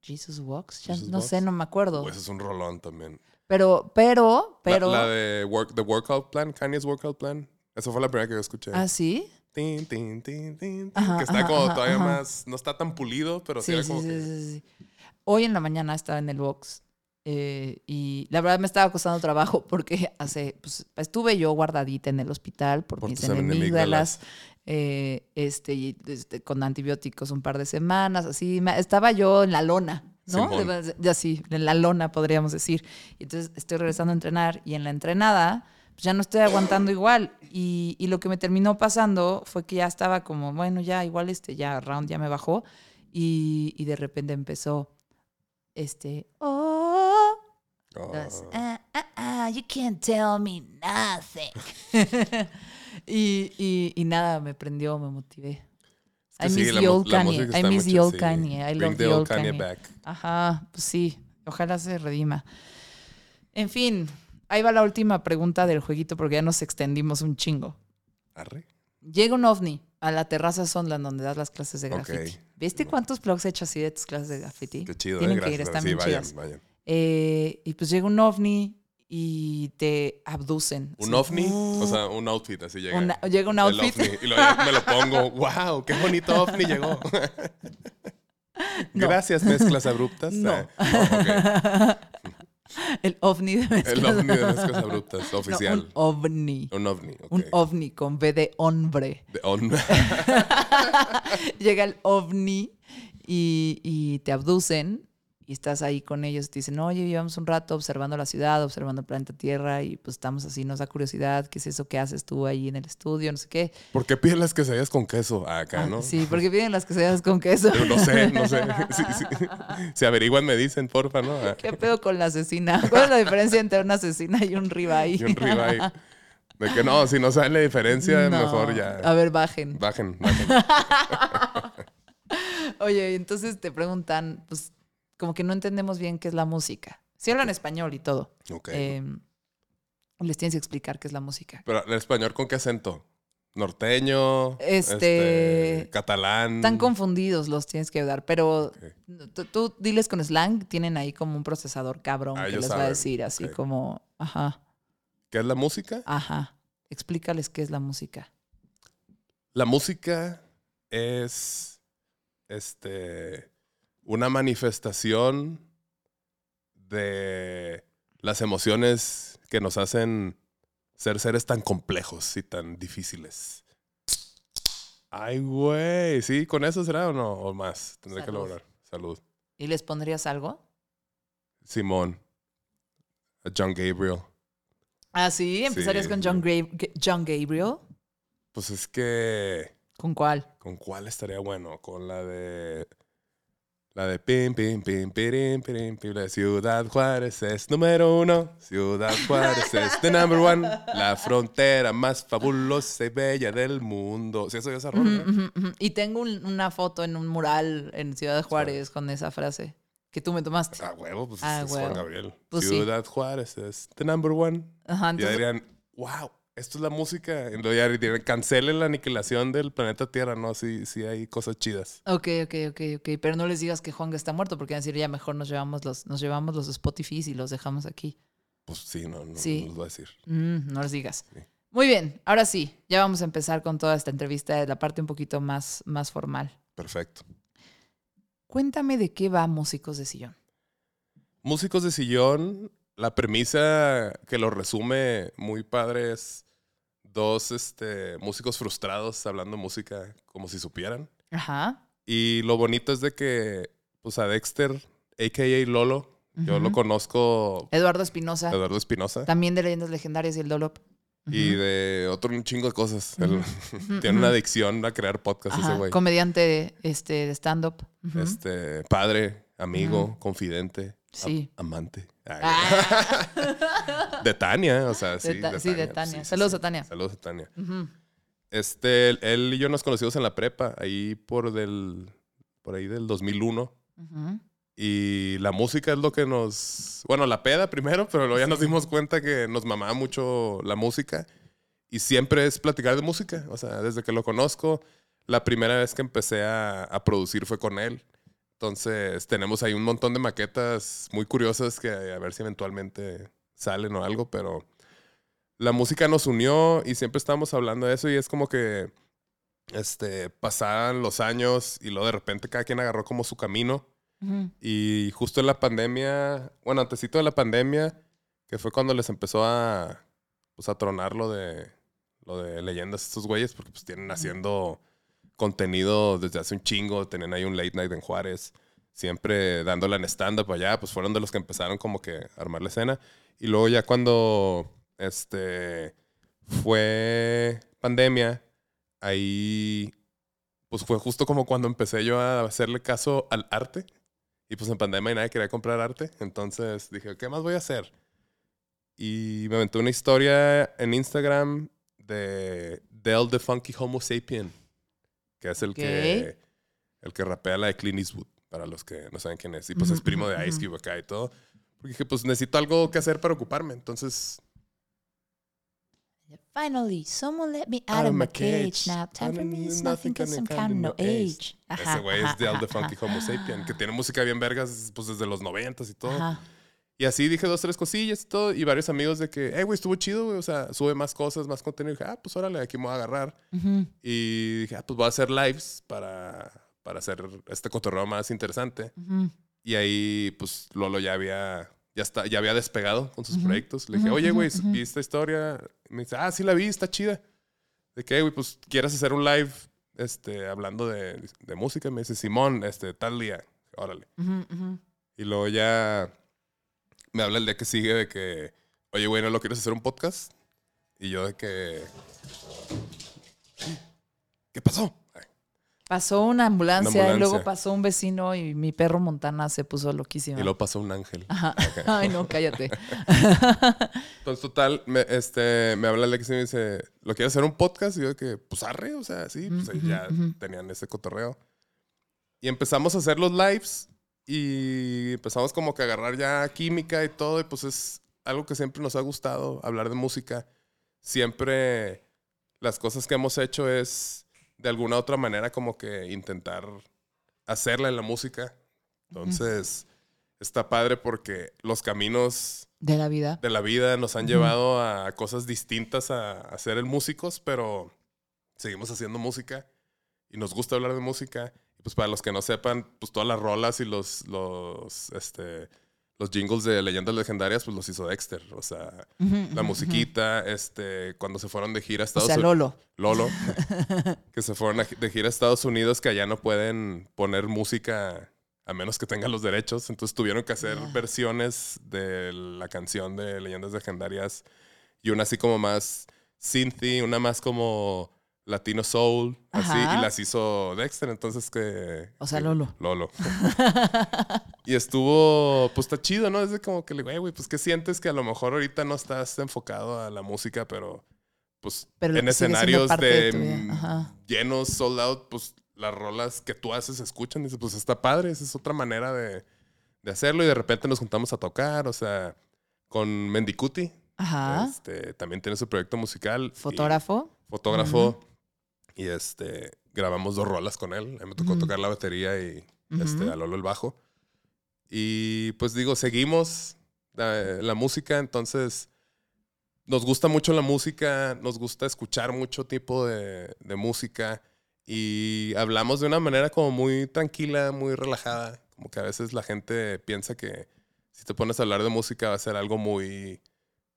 C: Jesus Walks. ya
D: Jesus
C: no sé, no me acuerdo.
D: Pues es un rolón también.
C: Pero, pero, pero.
D: La, de work, The Workout Plan, Kanye's Workout Plan. Esa fue la primera que yo escuché.
C: ¿Ah, sí?
D: Tin, tin, tin, tin,
C: Ajá,
D: que está
C: ajá,
D: como
C: ajá,
D: todavía más. No está tan pulido, pero sí,
C: Sí,
D: era como
C: sí,
D: que.
C: sí, sí. Hoy en la mañana estaba en el box eh, y la verdad me estaba costando trabajo <laughs> porque hace, pues, estuve yo guardadita en el hospital por,
D: Por
C: mis
D: tus
C: amígdalas, eh, este, este, con antibióticos un par de semanas, así, estaba yo en la lona, ¿no? De- Ya sí, en la lona podríamos decir. Y entonces estoy regresando a entrenar y en la entrenada pues, ya no estoy aguantando igual. Y, y lo que me terminó pasando fue que ya estaba como, bueno, ya igual este, ya round ya me bajó. Y, y de repente empezó, este, oh,
D: Oh.
C: las, ah, ah, ah, you can't tell me nothing. <laughs> y, y, y nada, me prendió, me motivé. I miss the old Kanye. I miss the old. Kanye. I love
D: the old Kanye back.
C: Ajá, pues sí. Ojalá se redima. En fin, ahí va la última pregunta del jueguito porque ya nos extendimos un chingo.
D: Arre.
C: Llega un ovni a la terraza Sondland donde das las clases de graffiti. ¿Viste cuántos blogs he hecho así de tus clases de graffiti?
D: Qué chido,
C: Tienen
D: eh,
C: que ir, están
D: sí,
C: bien
D: vayan,
C: chidas.
D: vayan.
C: Eh, y pues llega un ovni y te abducen.
D: ¿Un ovni? O sea, un outfit, así llega.
C: Una- llega un
D: El
C: outfit.
D: ovni, y luego ya me lo <laughs> pongo. ¡Wow! ¡Qué bonito ovni llegó!
C: No.
D: Gracias, mezclas abruptas.
C: No.
D: Ok. <laughs>
C: El ovni de
D: El
C: mezclas.
D: ovni de mezclas abruptas,
C: No,
D: oficial.
C: un ovni.
D: un ovni.
C: Un ovni con B de hombre.
D: De on- <laughs>
C: Llega el ovni y, y te abducen y estás ahí con ellos. Te dicen, oye, llevamos un rato observando la ciudad, observando el planeta Tierra y pues estamos así, nos da curiosidad, ¿qué es eso que haces tú ahí en el estudio? No sé qué.
D: ¿Por qué pides las quesadillas con queso acá,
C: Ah,
D: no?
C: Sí, porque piden las quesadillas con queso.
D: Yo no sé, no sé. <laughs> Sí, sí. Si averiguan, me dicen, porfa, ¿no? Ah,
C: ¿Qué pedo con la asesina? ¿Cuál es la diferencia entre una asesina y un ribeye?
D: Y un ribeye. De que no, si no saben la diferencia,
C: No.
D: mejor ya.
C: A ver, bajen.
D: Bajen, bajen. <laughs>
C: Oye, entonces te preguntan, pues como que no entendemos bien qué es la música. Si hablan español y todo.
D: Ok.
C: eh, les tienes que explicar qué es la música.
D: Pero el español, ¿con qué acento? ¿Norteño?
C: Este-
D: catalán.
C: Están confundidos, los tienes que ayudar, pero tú, tú diles con slang, tienen ahí como un procesador cabrón
D: Ah,
C: que les va a decir así como, ajá,
D: ¿Qué es la música?
C: ajá. Explícales qué es la música.
D: La música es este una manifestación de las emociones que nos hacen ser seres tan complejos y tan difíciles. Ay, güey. ¿Sí? ¿Con eso será o no? ¿O más? Tendré que lograr. Salud.
C: ¿Y les pondrías algo?
D: Simón. A John Gabriel.
C: Ah, sí, empezarías
D: Sí,
C: con
D: sí.
C: John, Gra- John Gabriel.
D: Pues es que...
C: ¿Con cuál?
D: ¿Con cuál estaría bueno? Con la de. La de pim, pim, pim, pirim, pirim, pim. La de Ciudad Juárez es número uno. Ciudad Juárez es the number one. La frontera más fabulosa y bella del mundo. ¿Sí eso ya
C: ujú, ujú. Y tengo un- una foto en un mural en Ciudad Juárez con esa frase que tú me tomaste.
D: Ah, huevo, pues
C: Ah,
D: es Juan
C: huevo.
D: Gabriel.
C: Pues sí.
D: Ciudad Juárez es the number one.
C: Ajá,
D: Y
C: entonces,
D: dirían, wow, esto es la música. Y luego ya cancelen la aniquilación del planeta Tierra, ¿no? Sí, sí hay cosas chidas.
C: ok, ok, ok, ok. Pero no les digas que Juan está muerto porque van a decir ya mejor nos llevamos los, nos llevamos los Spotify y los dejamos aquí.
D: Pues sí, no, no,
C: Sí.
D: no voy a decir.
C: Mm, no les digas.
D: Sí.
C: Muy bien, ahora sí, ya vamos a empezar con toda esta entrevista, la parte un poquito más, más formal.
D: Perfecto.
C: Cuéntame de qué va Músicos de Sillón.
D: Músicos de sillón, la premisa que lo resume muy padre es dos este, músicos frustrados hablando música como si supieran.
C: Ajá.
D: Y lo bonito es de que, pues a Dexter, a.k.a. Lolo, yo lo conozco,
C: Eduardo Espinosa,
D: Eduardo Espinosa.
C: también de Leyendas Legendarias y el Dolop.
D: y de otro un chingo de cosas. <laughs> Tiene una adicción a crear podcasts ese güey.
C: Comediante este, de stand-up.
D: Este, padre, amigo, confidente,
C: Sí.
D: am- amante. Ay,
C: Ah. <laughs>
D: De Tania, o sea, sí.
C: De Ta- sí, de Tania. Saludos a Tania.
D: Saludos a Tania. Este, él- y yo nos conocimos en la prepa, ahí por del, por ahí del 2001.
C: Ujú.
D: Y la música es lo que nos, bueno, la peda primero, pero luego ya nos dimos cuenta que nos mamaba mucho la música. Y siempre es platicar de música. O sea, desde que lo conozco, la primera vez que empecé a, a producir fue con él. Entonces, tenemos ahí un montón de maquetas muy curiosas que a ver si eventualmente salen o algo, pero la música nos unió y siempre estábamos hablando de eso y es como que este, pasaban los años y luego de repente cada quien agarró como su camino. Y justo en la pandemia, bueno, antesito de la pandemia, que fue cuando les empezó a, pues, a tronar lo de, lo de leyendas estos güeyes, porque pues tienen haciendo contenido desde hace un chingo, tenían ahí un late night en Juárez, siempre dándole en stand-up allá, pues fueron de los que empezaron como que a armar la escena. Y luego ya cuando, este, fue pandemia, ahí, pues fue justo como cuando empecé yo a hacerle caso al arte. Y pues en pandemia nadie quería comprar arte. Entonces dije, ¿qué más voy a hacer? Y me aventé una historia en Instagram de Del the Funky Homo Sapien, que es el
C: Ok.
D: que el que rapea la de Clint Eastwood, para los que no saben quién es. Y pues es primo de Ice. Cube acá y todo. Porque dije, pues necesito algo que hacer para ocuparme. Entonces,
E: Finally, someone let me out of my cage. Now, time for me is nothing cause I'm counting no age.
D: ese güey es Del the Funky Homo Sapien, que tiene música bien vergas pues desde los noventas y todo.
C: Ajá.
D: Y así dije dos, tres cosillas y todo. Y varios amigos de que, hey, güey, estuvo chido, güey. O sea, sube más cosas, más contenido. Y dije, ah, pues órale, aquí me voy a agarrar. Y dije, ah, pues voy a hacer lives para, para hacer este cotorreo más interesante.
C: Ujú.
D: Y ahí, pues, Lolo ya había, ya está, ya había despegado con sus proyectos. Le dije, oye, güey, vi esta historia. Y me dice, ah, sí la vi, está chida. De que, güey, pues, ¿quieres hacer un live este, hablando de, de música? Me dice, Simón, este, tal día. Órale. Y luego ya me habla el día que sigue de que, oye, güey, ¿no lo quieres hacer un podcast? Y yo de que... ¿Qué pasó? Ay,
C: Pasó una ambulancia,
D: Una
C: y luego
D: ambulancia.
C: pasó un vecino y mi perro Montana se puso loquísimo.
D: Y luego pasó un ángel.
C: Ajá. <laughs> Ay, no, cállate. <laughs>
D: Entonces, total, me, este, me habla el día que sigue y me dice, ¿lo quieres hacer un podcast? Y yo de que, pues arre, o sea, sí, pues ya tenían ese cotorreo. Y empezamos a hacer los lives y empezamos como que a agarrar ya química y todo. Y pues es algo que siempre nos ha gustado, hablar de música. Siempre las cosas que hemos hecho es de alguna otra manera como que intentar hacerla en la música. Entonces, está padre porque los caminos
C: De la vida.
D: de la vida nos han llevado a cosas distintas a, a ser el músicos, pero seguimos haciendo música y nos gusta hablar de música. Pues para los que no sepan, pues todas las rolas y los, los, este, los jingles de leyendas legendarias, pues los hizo Dexter. O sea, la musiquita, este, cuando se fueron de gira a
C: ujú. O
D: Estados
C: sea,
D: Unidos.
C: Lolo.
D: Lolo, <laughs> que se fueron de gira a Estados Unidos, que allá no pueden poner música a menos que tengan los derechos. Entonces tuvieron que hacer versiones de la canción de Leyendas Legendarias y una así como más synthy, una más como latino soul, así, y las hizo Dexter. Entonces que...
C: O sea,
D: que-
C: Lolo.
D: Lolo. <laughs> y estuvo, pues está chido, ¿no? Es de como que le digo, "Ey, güey, pues ¿qué sientes que a lo mejor ahorita no estás enfocado a la música, pero pues
C: Pero
D: en escenarios de, llenos, sold out, pues las rolas que tú haces se escuchan. Y dices, pues está padre, esa es otra manera de, de hacerlo. Y de repente nos juntamos a tocar, o sea, con Mendicuti.
C: Ajá.
D: Este, también tiene su proyecto musical. y
C: Fotógrafo.
D: Fotógrafo. Y este, grabamos dos rolas con él. Me tocó tocar la batería y este,
C: Ujú.
D: a Lolo el bajo. Y pues digo, seguimos eh, la música, entonces nos gusta mucho la música, nos gusta escuchar mucho tipo de, de música y hablamos de una manera como muy tranquila, muy relajada, como que a veces la gente piensa que si te pones a hablar de música va a ser algo muy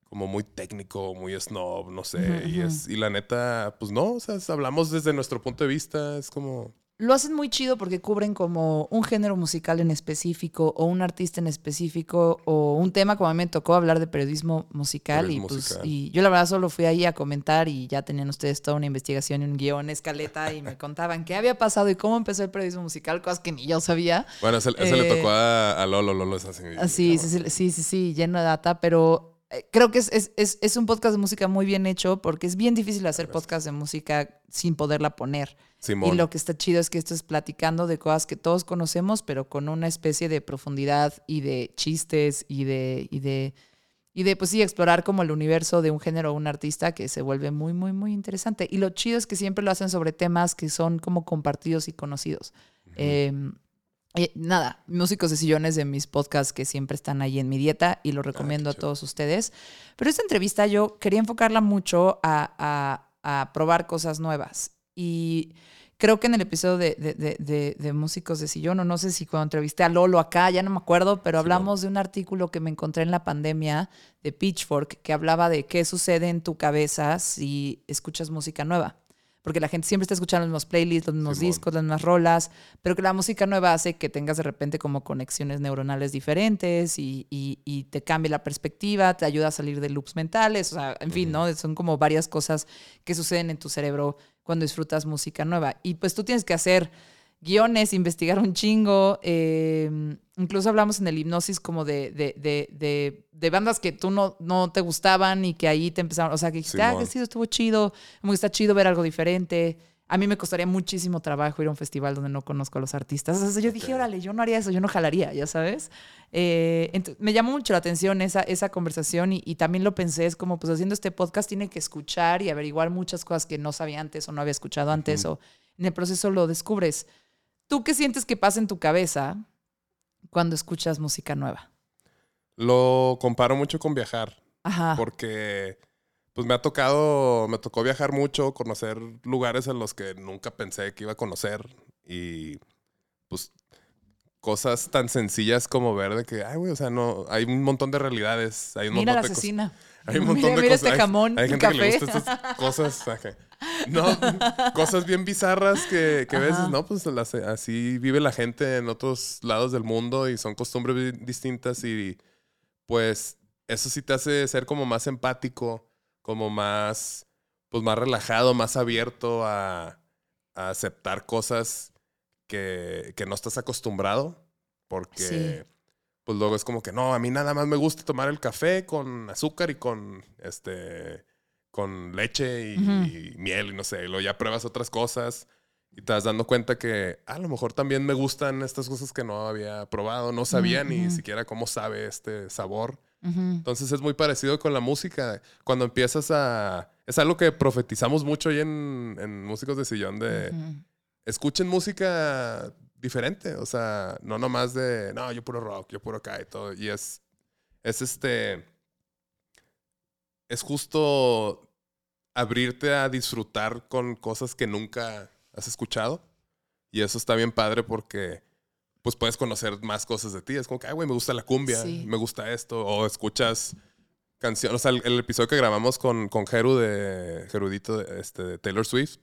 D: como muy técnico, muy snob, no sé, y es y la neta pues no, o sea, hablamos desde nuestro punto de vista, es como
C: lo hacen muy chido porque cubren como un género musical en específico o un artista en específico o un tema como a mí me tocó hablar de periodismo musical y pues y yo la verdad solo fui ahí a comentar y ya tenían ustedes toda una investigación y un guion, escaleta y me contaban qué había pasado y cómo empezó el periodismo musical, cosas que ni yo sabía.
D: Bueno, ese, ese le
C: Eh,
D: tocó a, a Lolo. Lolo es así.
C: Ah, Sí, sí, sí, sí, lleno de data, pero creo que es, es, es, es un podcast de música muy bien hecho porque es bien difícil hacer podcast de música sin poderla poner.
D: Simón.
C: Y lo que está chido es que esto es platicando de cosas que todos conocemos, pero con una especie de profundidad y de chistes y de, y de, y de pues sí, explorar como el universo de un género o un artista que se vuelve muy, muy, muy interesante. Y lo chido es que siempre lo hacen sobre temas que son como compartidos y conocidos. Eh, eh, nada, músicos de sillones de mis podcasts que siempre están ahí en mi dieta y lo recomiendo a todos ustedes. Pero esta entrevista yo quería enfocarla mucho a, a- a probar cosas nuevas. Y creo que en el episodio de, de- de- de- de músicos de sillón, o no sé si cuando entrevisté a Lolo acá, ya no me acuerdo, pero hablamos de un artículo que me encontré en la pandemia de Pitchfork que hablaba de qué sucede en tu cabeza si escuchas música nueva. Porque la gente siempre está escuchando los mismos playlists, los mismos discos, las mismas rolas, pero que la música nueva hace que tengas de repente como conexiones neuronales diferentes y, y- y te cambie la perspectiva, te ayuda a salir de loops mentales, o sea, en fin, ¿no? Son como varias cosas que suceden en tu cerebro cuando disfrutas música nueva. Y pues tú tienes que hacer guiones, investigar un chingo. eh, incluso hablamos en el hipnosis como de, de, de, de- bandas que tú no, no te gustaban y que ahí te empezaron, o sea, que dijiste, ah, que sí, estuvo chido, me está chido ver algo diferente. A mí me costaría muchísimo trabajo ir a un festival donde no conozco a los artistas. O sea, yo dije, órale, yo no haría eso, yo no jalaría, ya sabes. Eh, me llamó mucho la atención esa, esa conversación y, y también lo pensé, es como, pues haciendo este podcast tiene que escuchar y averiguar muchas cosas que no sabía antes o no había escuchado antes o en el proceso lo descubres. ¿Tú qué sientes que pasa en tu cabeza cuando escuchas música nueva?
D: Lo comparo mucho con viajar.
C: Ajá.
D: Porque pues me ha tocado, me tocó viajar mucho, conocer lugares en los que nunca pensé que iba a conocer y pues cosas tan sencillas como ver de que, ay, güey, o sea, no, hay un montón de realidades, hay un
C: Mira la
D: montón de cosas-
C: asesina.
D: Hay un montón
C: mira,
D: de
C: mira
D: cosas.
C: este
D: hay-
C: jamón,
D: hay,
C: y
D: gente que le
C: café.
D: gusta estas cosas. No, cosas bien bizarras que, que a veces, no, pues las- así vive la gente en otros lados del mundo y son costumbres distintas y pues eso sí te hace ser como más empático, como más, pues más relajado, más abierto a, a aceptar cosas que, que no estás acostumbrado porque
C: Sí.
D: pues luego es como que no, a mí nada más me gusta tomar el café con azúcar y con este con leche y, miel y no sé, y luego ya pruebas otras cosas y te vas dando cuenta que "Ah, a lo mejor también me gustan estas cosas que no había probado, no sabía ni siquiera cómo sabe este sabor. Entonces es muy parecido con la música. Cuando empiezas a... Es algo que profetizamos mucho ahí en, en Músicos de Sillón de escuchen música diferente. O sea, no nomás de, no, yo puro rock, yo puro acá y todo. Y es, es este, es justo abrirte a disfrutar con cosas que nunca has escuchado. Y eso está bien padre porque pues puedes conocer más cosas de ti. Es como que, ay, güey, me gusta la cumbia,
C: Sí.
D: me gusta esto. O escuchas canciones. O sea, el, el episodio que grabamos con, con Geru de Gerudito de, este, de Taylor Swift.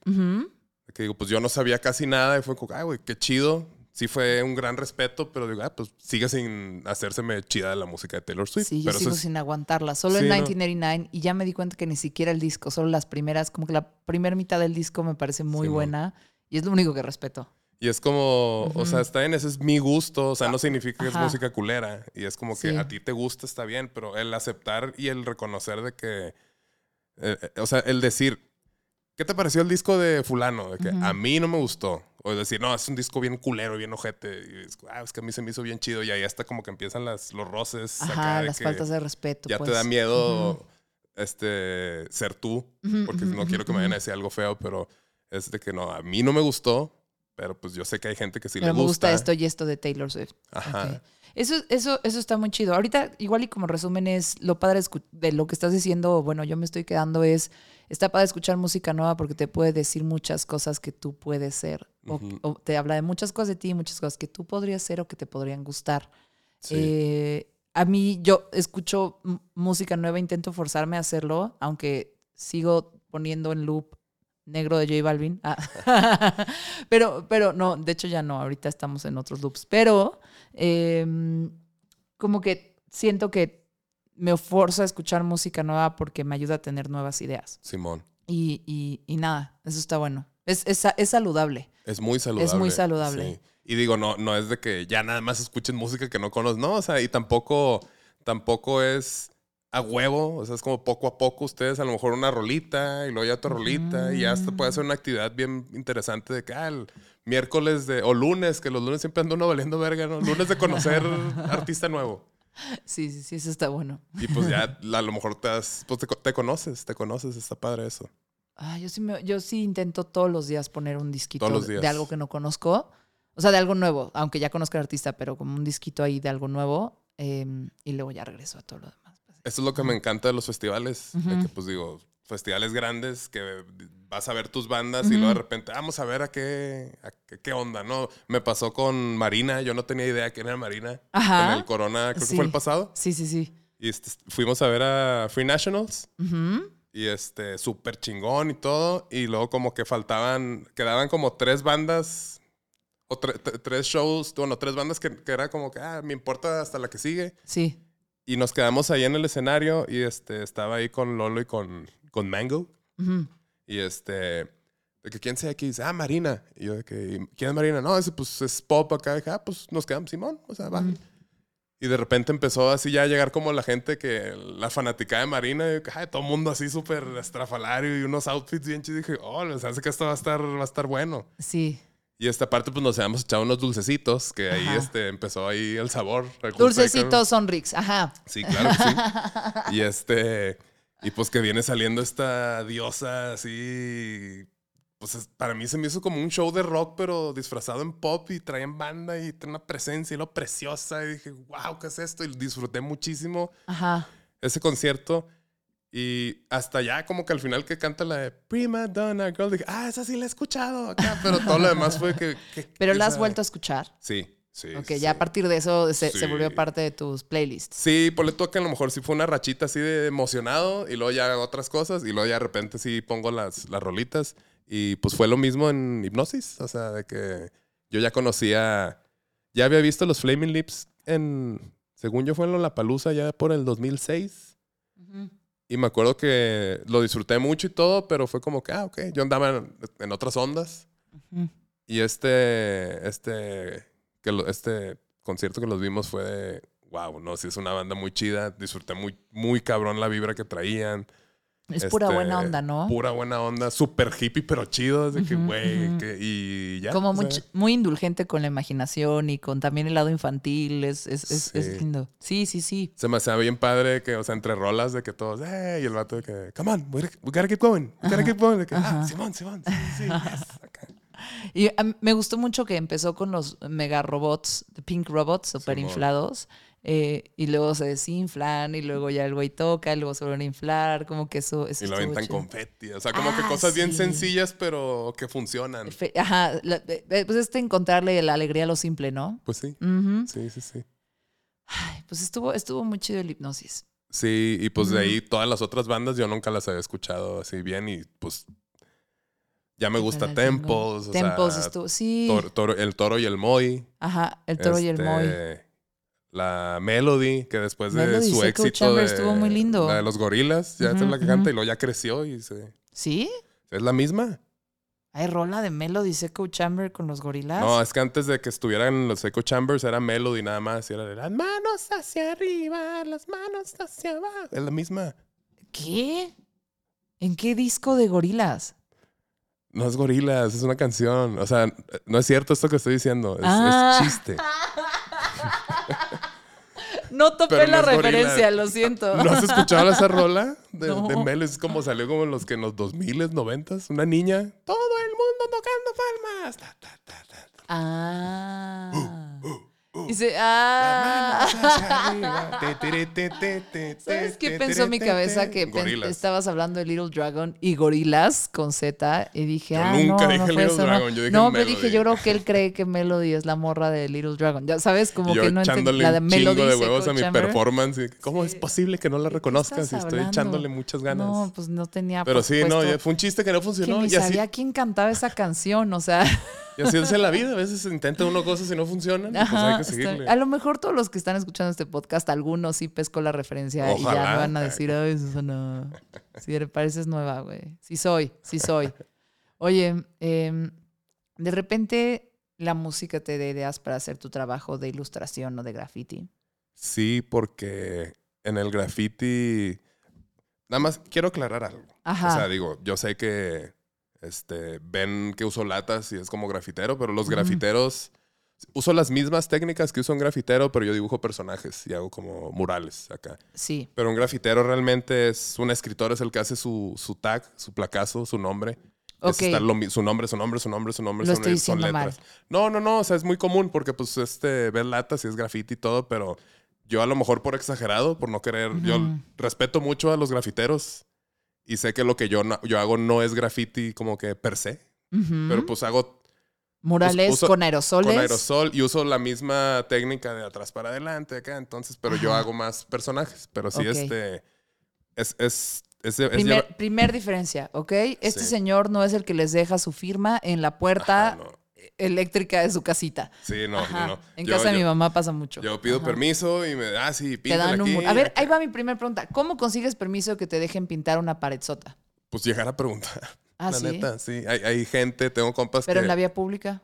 D: Que digo, pues yo no sabía casi nada y fue como, ay, güey, qué chido. Sí fue un gran respeto, pero digo, ah, pues sigue sin hacérseme chida la música de Taylor Swift.
C: Sí, yo
D: pero
C: sigo
D: es-
C: sin aguantarla. Solo
D: Sí,
C: en
D: ¿no?
C: 1989 y ya me di cuenta que ni siquiera el disco, solo las primeras, como que la primera mitad del disco me parece muy buena y es lo único que respeto.
D: Y es como, o sea, está bien, ese es mi gusto, o sea, no significa que es música culera. Y es como que
C: Sí.
D: a ti te gusta, está bien, pero el aceptar y el reconocer de que, eh, eh, o sea, el decir, ¿qué te pareció el disco de fulano? De que a mí no me gustó. O decir, no, es un disco bien culero, bien ojete. Y es, ah, es que a mí se me hizo bien chido. Y ahí hasta como que empiezan las, los roces.
C: Ajá, las faltas de respeto.
D: Ya
C: pues.
D: te da miedo este, ser tú. Porque no quiero que me vayan a decir algo feo, pero es de que no, a mí no me gustó. Pero pues yo sé que hay gente que sí
C: Pero
D: le
C: me
D: gusta.
C: gusta esto y esto de Taylor Swift.
D: Ajá.
C: Eso, eso, eso está muy chido. Ahorita, igual y como resumen, es lo padre de lo que estás diciendo, bueno, yo me estoy quedando es, está padre escuchar música nueva porque te puede decir muchas cosas que tú puedes ser. o- te habla de muchas cosas de ti, muchas cosas que tú podrías ser o que te podrían gustar.
D: Sí.
C: Eh, a mí, yo escucho música nueva, intento forzarme a hacerlo, aunque sigo poniendo en loop negro de J Balvin. Ah. <laughs> pero, pero no, de hecho ya no, ahorita estamos en otros loops. Pero em, como que siento que me forza a escuchar música nueva porque me ayuda a tener nuevas ideas.
D: Simón.
C: Y, y, y nada, eso está bueno. Es, es, es saludable.
D: Es muy saludable.
C: Es muy saludable.
D: sí. Y digo, no, no es de que ya nada más escuchen música que no conoces. No, o sea, y tampoco, tampoco es a huevo. O sea, es como poco a poco ustedes, a lo mejor una rolita y luego ya otra rolita. Y hasta puede ser una actividad bien interesante de que ah, el miércoles de, o lunes, que los lunes siempre ando uno valiendo verga, ¿no? Lunes de conocer <laughs> artista nuevo.
C: Sí, sí, sí, eso está bueno.
D: Y pues ya <laughs> a lo mejor te, has- pues te, co- te conoces, te conoces, está padre eso.
C: Ah, yo sí, me- yo sí intento todos los días poner un disquito de- algo que no conozco. O sea, de algo nuevo, aunque ya conozca al artista, pero como un disquito ahí de algo nuevo. em, y luego ya regreso a todo lo demás.
D: Eso es lo que me encanta de los festivales. De que, pues digo, festivales grandes que vas a ver tus bandas y luego de repente, vamos a ver a qué, a qué, qué onda, ¿no? Me pasó con Marina, yo no tenía idea quién era Marina.
C: Ajá.
D: En el Corona, creo
C: Sí.
D: que fue el pasado.
C: Sí, sí, sí.
D: Y este, fuimos a ver a Free Nationals.
C: Ujú.
D: Y este, súper chingón y todo. Y luego como que faltaban, quedaban como tres bandas o tre- tre- tres shows, bueno, tres bandas que, que era como que, ah, me importa hasta la que sigue.
C: Sí.
D: Y nos quedamos ahí en el escenario y este, estaba ahí con Lolo y con, con Mango.
C: Ujú.
D: Y este, de que quién sea aquí, dice, ah, Marina. Y yo de que, ¿quién es Marina? No, ese pues es pop acá. Dije, ah, pues nos quedamos, Simón, o sea, va. Y de repente empezó así ya a llegar como la gente que, la fanática de Marina, y que, ay, todo mundo así súper estrafalario y unos outfits bien chidos. Y dije, oh, les hace que esto va a estar, va a estar bueno.
C: Sí.
D: Y esta parte, pues nos habíamos echado unos dulcecitos, que ahí
C: Ajá.
D: este, empezó ahí el sabor. el
C: Dulcecitos son Rix. Ajá.
D: Sí, claro que sí. <laughs> y este, y pues que viene saliendo esta diosa así. Pues es- para mí se me hizo como un show de rock, pero disfrazado en pop y traían banda y tiene una presencia y lo preciosa. Y dije, wow, ¿qué es esto? Y disfruté muchísimo
C: Ajá.
D: ese concierto. Y hasta ya como que al final que canta la de Prima Donna Girl, dije, ah, esa sí la he escuchado acá, pero todo lo demás fue que... que- <laughs>
C: Pero la has vuelto a escuchar.
D: Sí, sí.
C: Ok,
D: sí.
C: ya a partir de eso se, se
D: Sí.
C: volvió parte de tus playlists.
D: Sí, por le que a lo mejor sí fue una rachita así de emocionado y luego ya otras cosas y luego ya de repente sí pongo las, las rolitas y pues fue lo mismo en Hipnosis, o sea, de que yo ya conocía, ya había visto los Flaming Lips en, según yo fue en La Palusa ya por el 2006
C: Ujú.
D: y me acuerdo que lo disfruté mucho y todo, pero fue como que, ah, ok, yo andaba en, en otras ondas
C: Ujú.
D: y este, este, que lo- este concierto que los vimos fue de, wow, no, sí es una banda muy chida. Disfruté muy, muy cabrón la vibra que traían.
C: Es pura
D: Este,
C: buena onda, ¿no?
D: Pura buena onda, súper hippie, pero chido. De que, güey, que- y ya.
C: Como muy, muy indulgente con la imaginación y con también el lado infantil. Es, es, es, es lindo. Sí, sí, sí.
D: se me hacía bien padre que, o sea, entre rolas de que todos, eh, y el vato de que, come on, we gotta- keep going, we gotta keep going. De que, ah, Simón, Simón, sí, sí, yes". <laughs>
C: Y a mí me gustó mucho que empezó con los mega robots, pink robots, super inflados. eh, y luego se desinflan y luego ya el güey toca y luego se vuelven a inflar. Como que eso, eso
D: Y lo aventan confeti. O sea, como que
C: Ah,
D: cosas bien sencillas, pero que funcionan.
C: Fe- Ajá, la- pues este encontrarle la alegría a lo simple, ¿no?
D: Pues sí, sí, sí, sí.
C: Ay, Pues estuvo, estuvo muy chido el hipnosis.
D: Sí, y pues de ahí todas las otras bandas yo nunca las había escuchado así bien y pues ya me gusta
C: chingón.
D: Temples, o
C: Temples
D: sea,
C: estuvo, sí.
D: Toro- Toro- el Toro y el Moy.
C: Ajá, el toro y el moy.
D: este, La Melody, que después de su
C: Seco
D: éxito de,
C: estuvo muy lindo.
D: La de los gorilas, ya esta es
C: Ujú,
D: la que canta y luego ya creció y se,
C: ¿Sí?
D: es la misma.
C: Hay rola de Melody Seco Chamber con los gorilas.
D: No, es que antes de que estuvieran los Echo Chambers era Melody nada más. Y era de las manos hacia arriba, las manos hacia abajo. Es la misma.
C: ¿Qué? ¿En qué disco de gorilas?
D: No es gorilas, es una canción. O sea, no es cierto esto que estoy diciendo. Es, es
C: Ah.
D: chiste.
C: No topé
D: Pero
C: la referencia, lo siento.
D: ¿No has escuchado esa rola de,
C: No.
D: de Mel? Es como salió como en los que en los 2000, 90 Una niña. Todo el mundo tocando palmas. Ta, ta, ta, ta, ta.
C: Ah. Y se, ah. ¿Sabes qué pensó mi cabeza? Que
D: Gorilas.
C: estabas hablando de Little Dragon y gorilas con Z y dije,
D: Yo
C: ah,
D: nunca
C: no,
D: dije
C: no
D: Little. Dragon, yo dije
C: no, pero dije, yo creo que él cree que Melody es la morra de Little Dragon. Ya sabes, como
D: yo
C: que no entiendo
D: echándole
C: la de Melody.
D: de huevos a mi
C: Chamber.
D: performance. y, ¿Cómo es posible que no la reconozcas? Y estoy echándole muchas ganas.
C: No, pues no tenía.
D: pero sí, no, fue un chiste que no
C: que
D: funcionó.
C: ni
D: Y así,
C: sabía quién cantaba esa canción, o sea. <laughs>
D: y así es en la vida. A veces intenta uno cosas y no funcionan. y pues
C: Ajá,
D: hay que
C: está-
D: seguirle.
C: a lo mejor todos los que están escuchando este podcast, algunos sí pesco la referencia y ya me van a decir, ay, Susana, sí, eres- pareces nueva, güey. Sí soy, sí soy. Oye, em, de repente la música te da ideas para hacer tu trabajo de ilustración o de graffiti.
D: Sí, porque en el graffiti. Nada más quiero aclarar algo.
C: Ajá.
D: O sea, digo, yo sé que este, ven que uso latas y es como grafitero, pero los grafiteros. Uso las mismas técnicas que uso un grafitero, pero yo dibujo personajes y hago como murales acá.
C: Sí,
D: Pero un grafitero realmente es un escritor, es el que hace su, su tag, su placazo, su nombre. Es
C: Ok.
D: estar lo su nombre, su nombre, su nombre, su nombre.
C: Lo
D: son-
C: estoy
D: son letras. No, no, no. O sea, es muy común porque, pues, este, ves latas y es graffiti y todo, pero yo a lo mejor por exagerado, por no querer. Yo respeto mucho a los grafiteros y sé que lo que yo, yo hago no es graffiti como que per se, pero pues hago
C: murales
D: uso-
C: con aerosoles.
D: con aerosol y uso la misma técnica de atrás para adelante acá, entonces, pero yo hago más personajes, pero sí este es es es, es
C: Primer, primer diferencia, ¿ok? Este
D: Sí.
C: señor no es el que les deja su firma en la puerta
D: Ajá, no.
C: Eléctrica de su casita.
D: Sí, no,
C: Ajá.
D: no.
C: En
D: Yo-
C: casa de
D: yo-
C: mi mamá pasa mucho.
D: Yo pido
C: Ajá.
D: permiso y me ah sí,
C: Te dan un
D: aquí.
C: A ver, ahí va mi primera pregunta. ¿Cómo consigues permiso que te dejen pintar una pared sota?
D: Pues llegar a preguntar. <laughs>
C: Ah,
D: la
C: sí.
D: neta, sí. Hay, hay gente, tengo compas
C: Pero
D: que
C: en la vía pública.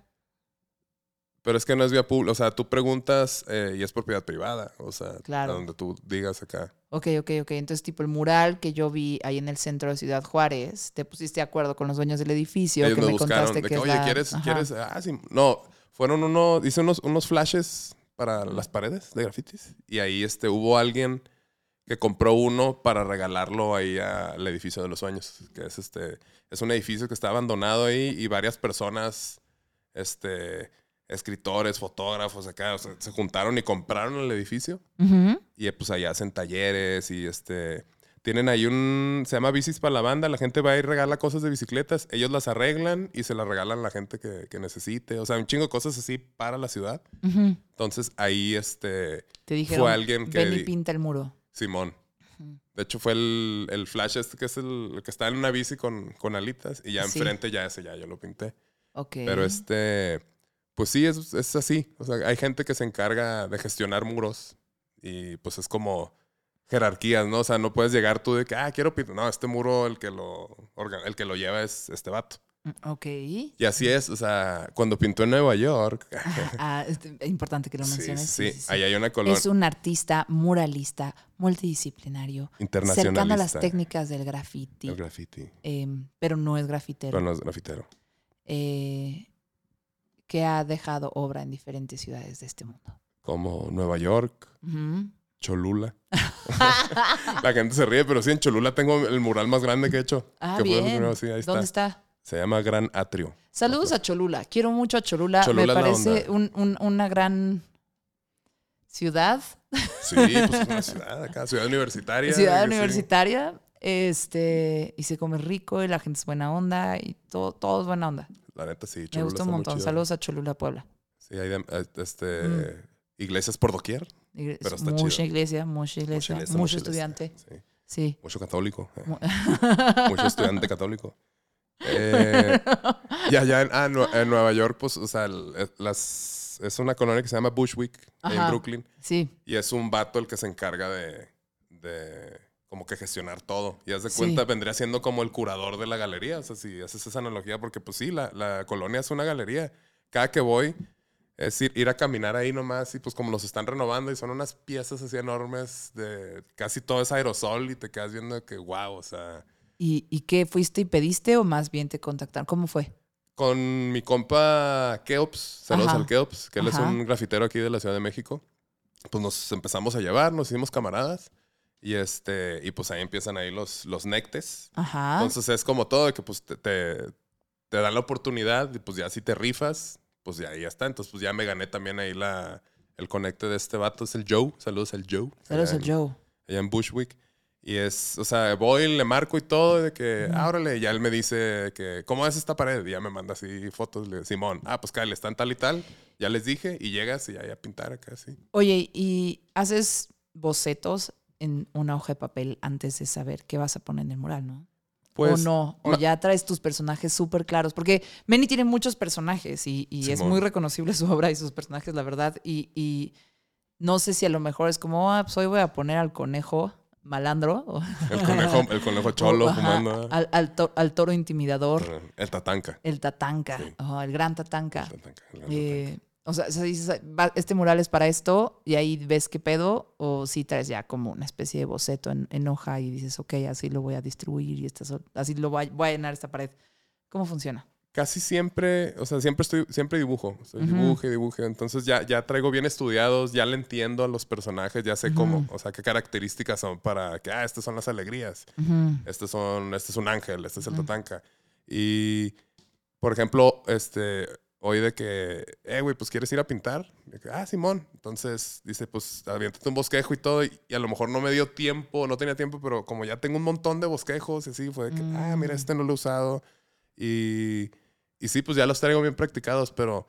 D: Pero es que no es vía pública, o sea, tú preguntas eh, y es propiedad privada, o sea,
C: Claro.
D: a donde tú digas acá.
C: Ok, ok, ok. Entonces, tipo el mural que yo vi ahí en el centro de Ciudad Juárez, te pusiste de acuerdo con los dueños del edificio
D: Ellos
C: que
D: me buscaron
C: contaste
D: de
C: que,
D: que, oye,
C: la-
D: ¿quieres,
C: Ajá.
D: quieres? Ah, sí. No, fueron uno, hice unos, unos flashes para las paredes de grafitis y ahí este, hubo alguien que compró uno para regalarlo ahí al edificio de los sueños, que es este, es un edificio que está abandonado ahí y varias personas, este, escritores, fotógrafos acá, o sea, se juntaron y compraron el edificio. Y pues allá hacen talleres y este... Tienen ahí un... Se llama Bicis para la banda. La gente va y regala cosas de bicicletas. Ellos las arreglan y se las regalan a la gente que, que necesite. O sea, un chingo de cosas así para la ciudad. Entonces ahí este...
C: Te dijeron,
D: Fue alguien que
C: ven y pinta el muro.
D: Simón. De hecho fue el, el flash este que es el, el que está en una bici con, con alitas. Y ya
C: Sí.
D: enfrente ya ese ya yo lo pinté.
C: Ok.
D: Pero este... Pues sí, es, es así. O sea, hay gente que se encarga de gestionar muros y pues es como jerarquías, ¿no? O sea, no puedes llegar tú de que, ah, quiero pintar. No, este muro el que lo, el que lo lleva es este vato.
C: Mm, Ok.
D: Y así es, o sea, cuando pintó en Nueva York, <laughs>
C: Ah, es importante que lo <laughs>
D: sí,
C: menciones.
D: sí, ahí hay una colonia
C: Es un artista muralista multidisciplinario, cercano a las
D: internacionalista.
C: técnicas del graffiti,
D: El graffiti,
C: em, pero no es grafitero,
D: pero no es grafitero.
C: eh, que ha dejado obra en diferentes ciudades de este mundo.
D: Como Nueva York. Cholula. <laughs> La gente se ríe, pero sí, en Cholula tengo el mural más grande que he hecho.
C: Ah,
D: que
C: bien.
D: primero, sí, ahí
C: ¿Dónde
D: está. Se llama Gran Atrio.
C: Saludos a Cholula. Quiero mucho a Cholula.
D: Cholula
C: Me parece
D: onda.
C: un- un- una gran ciudad,
D: Sí, pues es una ciudad acá, ciudad universitaria.
C: ciudad
D: sí.
C: universitaria. Este, y se come rico y la gente es buena onda y todo, todo es buena onda.
D: La neta, sí.
C: Me
D: Cholula
C: gustó un
D: está muy
C: montón. Saludos a Cholula, Puebla.
D: Sí, hay de- eh, este,
C: Mm.
D: iglesias por doquier. Pero está
C: mucha
D: chido.
C: iglesia, mucha iglesia,
D: iglesia,
C: mucho
D: mucha iglesia.
C: estudiante.
D: Sí.
C: Sí.
D: Mucho católico. eh.
C: Mu- <laughs>
D: Mucho estudiante católico. Eh, y allá en, ah, en Nueva York, pues, o sea, las, es una colonia que se llama Bushwick, en. Brooklyn.
C: sí.
D: Y es un vato el que se encarga de, de como que gestionar todo. Y haz de
C: Sí.
D: cuenta, vendría siendo como el curador de la galería. O sea, si haces esa analogía, porque pues sí, la, la colonia es una galería. Cada que voy es ir, ir a caminar ahí nomás y pues como los están renovando y son unas piezas así enormes de casi todo es aerosol y te quedas viendo que wow, o sea...
C: ¿Y, ¿Y qué fuiste y pediste o más bien te contactaron? ¿Cómo fue?
D: Con mi compa Keops, saludos
C: Ajá.
D: al Keops, que él es
C: Ajá.
D: un grafitero aquí de la Ciudad de México. Pues nos empezamos a llevar, nos hicimos camaradas. Y este, y pues ahí empiezan ahí los, los nectes.
C: Ajá.
D: Entonces es como todo, de que pues te, te, te dan la oportunidad y pues ya si te rifas, pues ya, ya está. Entonces pues ya me gané también ahí la, el conecte de este vato es el Joe. Saludos al Joe.
C: Saludos al Joe.
D: allá en Bushwick. Y es, o sea, voy, le marco y todo, de que,
C: Ujú.
D: ábrele. Y ya él me dice que, ¿cómo es esta pared? Y ya me manda así fotos. Le digo, Simón, ah, pues Kyle, están tal y tal. Ya les dije. Y llegas y ya a pintar acá, sí.
C: Oye, ¿y haces bocetos en una hoja de papel antes de saber qué vas a poner en el mural, no?
D: Pues,
C: o no, o ya traes tus personajes súper claros. Porque Manny tiene muchos personajes y, y es muy reconocible su obra y sus personajes, la verdad. Y, y no sé si a lo mejor es como, ah, pues hoy voy a poner al conejo malandro.
D: El conejo, el conejo cholo <laughs>
C: Ajá,
D: fumando.
C: al, al to- al toro intimidador,
D: El tatanca.
C: el tatanca,
D: Sí.
C: oh, el gran tatanca.
D: El tatanca, el gran
C: Eh, o sea, sea, dices, este mural es para esto y ahí ves qué pedo, o si traes ya como una especie de boceto en, en hoja y dices, ok, así lo voy a distribuir y así lo voy a, voy a llenar esta pared. ¿Cómo funciona?
D: casi siempre, o sea, siempre estoy, siempre dibujo. O sea,
C: Ujú.
D: Dibuje, dibuje. Entonces ya, ya traigo bien estudiados, ya le entiendo a los personajes, ya sé
C: Ujú.
D: cómo, o sea, qué características son para que, ah, estas son las alegrías. Este, son, este es un ángel, este es el tatanca. Y, por ejemplo, este, hoy de que, eh, güey, pues quieres ir a pintar. Que, ah, Simón. Entonces dice, pues aviéntate un bosquejo y todo. Y, y a lo mejor no me dio tiempo, no tenía tiempo, pero como ya tengo un montón de bosquejos y así, fue de que, ah, mira,
C: Mm.
D: este no lo he usado. Y, y sí, pues ya los traigo bien practicados, pero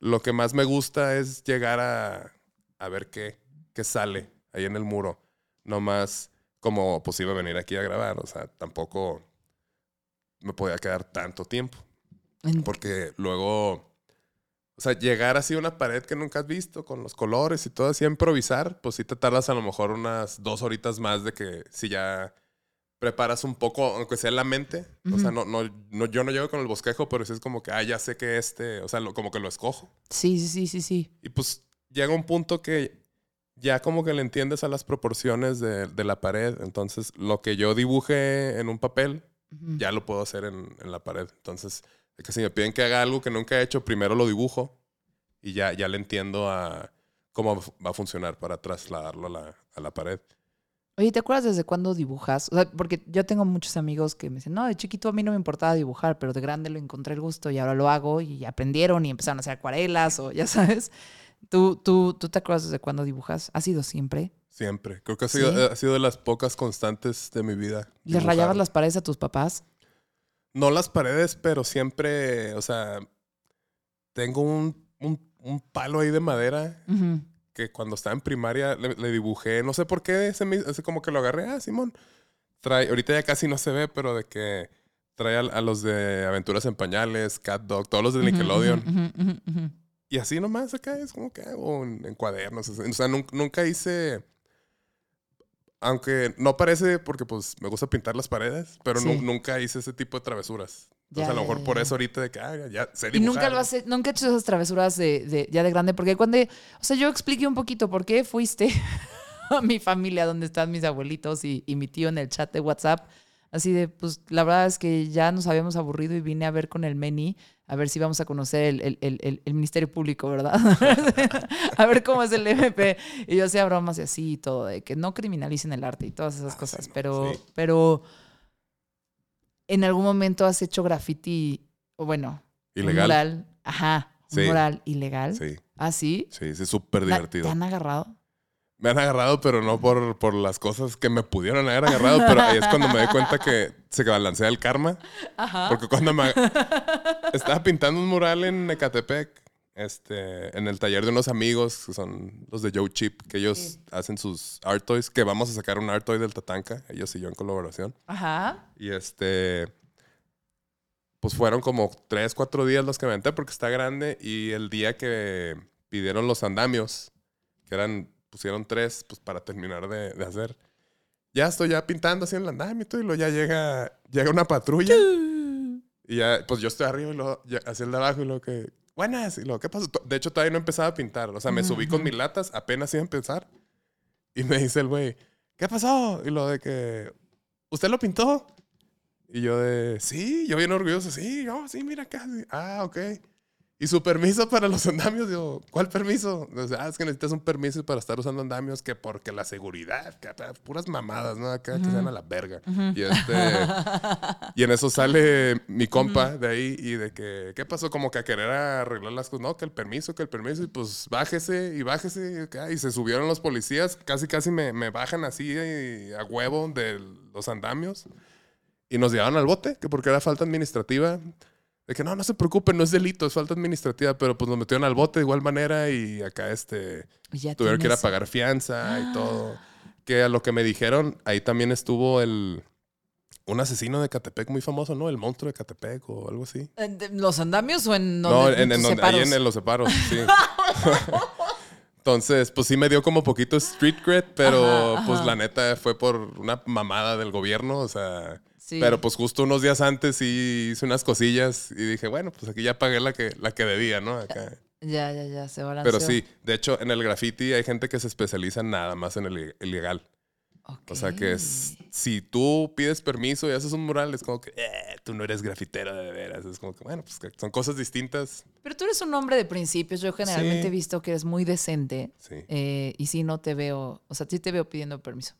D: lo que más me gusta es llegar a, a ver qué, qué sale ahí en el muro. No más como pues iba a venir aquí a grabar, o sea, tampoco me podía quedar tanto tiempo, porque luego, o sea, llegar así a una pared que nunca has visto, con los colores y todo así a improvisar, pues sí te tardas a lo mejor unas dos horitas más de que si ya preparas un poco, aunque sea en la mente, o sea, no, no, no, yo no llego con el bosquejo, pero sí es como que, ah, ya sé que este, o sea, lo- como que lo escojo.
C: Sí, sí, sí, sí, sí.
D: Y pues llega un punto que ya como que le entiendes a las proporciones de, de la pared. Entonces, lo que yo dibuje en un papel, ya lo puedo hacer en, en la pared. Entonces, de que si me piden que haga algo que nunca he hecho, primero lo dibujo y ya, ya le entiendo a cómo va a funcionar para trasladarlo a la, a la pared.
C: Oye, ¿te acuerdas desde cuándo dibujas? O sea, porque yo tengo muchos amigos que me dicen, no, de chiquito a mí no me importaba dibujar, pero de grande lo encontré el gusto y ahora lo hago y aprendieron y empezaron a hacer acuarelas o ya <laughs> sabes. ¿Tú, tú, ¿Tú te acuerdas desde cuándo dibujas? ¿Ha sido siempre?
D: Siempre. Creo que ha sido,
C: ¿Sí?
D: ha sido de las pocas constantes de mi vida.
C: ¿Les
D: dibujar.
C: rayabas las paredes a tus papás?
D: No las paredes, pero siempre, o sea, tengo un, un, un palo ahí de madera que cuando estaba en primaria le, le dibujé, no sé por qué, se me, así como que lo agarré, ah, Simón. Trae, ahorita ya casi no se ve, pero de que trae a, a los de Aventuras en Pañales, Cat Dog, todos los de Nickelodeon. Y así nomás acá es como que hago en, en cuadernos. O sea, nun- nunca hice. Aunque no parece porque pues me gusta pintar las paredes, pero
C: Sí.
D: nunca hice ese tipo de travesuras. Entonces
C: Ya,
D: a lo mejor
C: ya,
D: por eso ahorita de que ah, ya sé
C: Y
D: dibujar.
C: nunca lo hace, nunca he hecho esas travesuras de, de- ya de grande, porque cuando, o sea, yo expliqué un poquito por qué fuiste <laughs> a mi familia, donde están mis abuelitos y, y mi tío en el chat de WhatsApp, así de, pues la verdad es que ya nos habíamos aburrido y vine a ver con el Meni, a ver si vamos a conocer el, el- el- el- Ministerio Público, ¿verdad? <laughs> a ver cómo es el MP. Y yo hacía bromas y así y todo, de que no criminalicen el arte y todas esas
D: Ah,
C: cosas,
D: sí, no,
C: pero,
D: sí.
C: pero en algún momento has hecho graffiti, o bueno,
D: Ilegal.
C: mural, ajá, un
D: Sí.
C: mural ilegal.
D: Sí,
C: ¿Ah, sí?
D: sí, sí, súper
C: ¿La-
D: divertido.
C: ¿Te han agarrado?
D: Me han agarrado, pero no por, por las cosas que me pudieron haber agarrado, pero ahí es cuando me di cuenta que se balancea el karma.
C: Ajá.
D: Porque cuando me... Estaba pintando un mural en Ecatepec, este, en el taller de unos amigos, que son los de Joe Chip, que ellos
C: Sí.
D: hacen sus art toys, que vamos a sacar un art toy del Tatanka, ellos y yo en colaboración.
C: Ajá.
D: Y este... Pues fueron como tres, cuatro días los que me aventé porque está grande y el día que pidieron los andamios, que eran, pusieron tres, pues para terminar de, de hacer. Ya estoy ya pintando así en el andamio y todo, y luego ya llega, llega una patrulla. Y ya, pues yo estoy arriba y luego ya, hacia el de abajo y luego que, buenas, y luego, ¿qué pasó? De hecho, todavía no empezaba a pintar. O sea, me subí con mis latas, apenas iba a empezar. Y me dice el güey, ¿qué pasó? Y lo de que, ¿usted lo pintó? Y yo de, sí, yo bien orgulloso, sí, yo, sí, mira acá. sí". Ah, ok. ¿Y su permiso para los andamios? Digo, ¿cuál permiso? O sea, "Ah, es que necesitas un permiso para estar usando andamios, que porque la seguridad, que puras mamadas, ¿no? Acá que sean a la verga. y, este, y en eso sale mi compa de ahí y de que, ¿qué pasó? Como que a querer arreglar las cosas. No, que el permiso, que el permiso. Y pues bájese y bájese. Y, y se subieron los policías. Casi, casi me, me bajan así eh, a huevo de los andamios. Y nos llevaron al bote, que porque era falta administrativa. De que no, no se preocupen, no es delito, es falta administrativa, pero pues nos metieron al bote de igual manera y acá este
C: ya
D: tuvieron que ir a pagar fianza y todo. Que a lo que me dijeron, ahí también estuvo el un asesino de Catepec muy famoso, ¿no? El monstruo de Catepec o algo así.
C: ¿En ¿Los andamios o en
D: no,
C: donde-
D: en, en donde, ahí en, los separos, sí. <laughs> Entonces, pues sí me dio como poquito street cred, pero
C: Ajá,
D: pues la neta fue por una mamada del gobierno, o sea,
C: Sí.
D: pero pues justo unos días antes sí hice unas cosillas y dije, bueno, pues aquí ya pagué la que, la que debía, ¿no? Acá. <laughs>
C: Ya, ya, ya, se balanceó.
D: Pero sí, de hecho, en el graffiti hay gente que se especializa nada más en el ilegal. O sea que es, si tú pides permiso y haces un mural, es como que "Eh, tú no eres grafitero de veras. Es como que, bueno, pues son cosas distintas.
C: Pero tú eres un hombre de principios. Yo generalmente
D: Sí.
C: he visto que eres muy decente.
D: Sí.
C: eh, y sí, no te veo. O sea, sí te veo pidiendo permiso.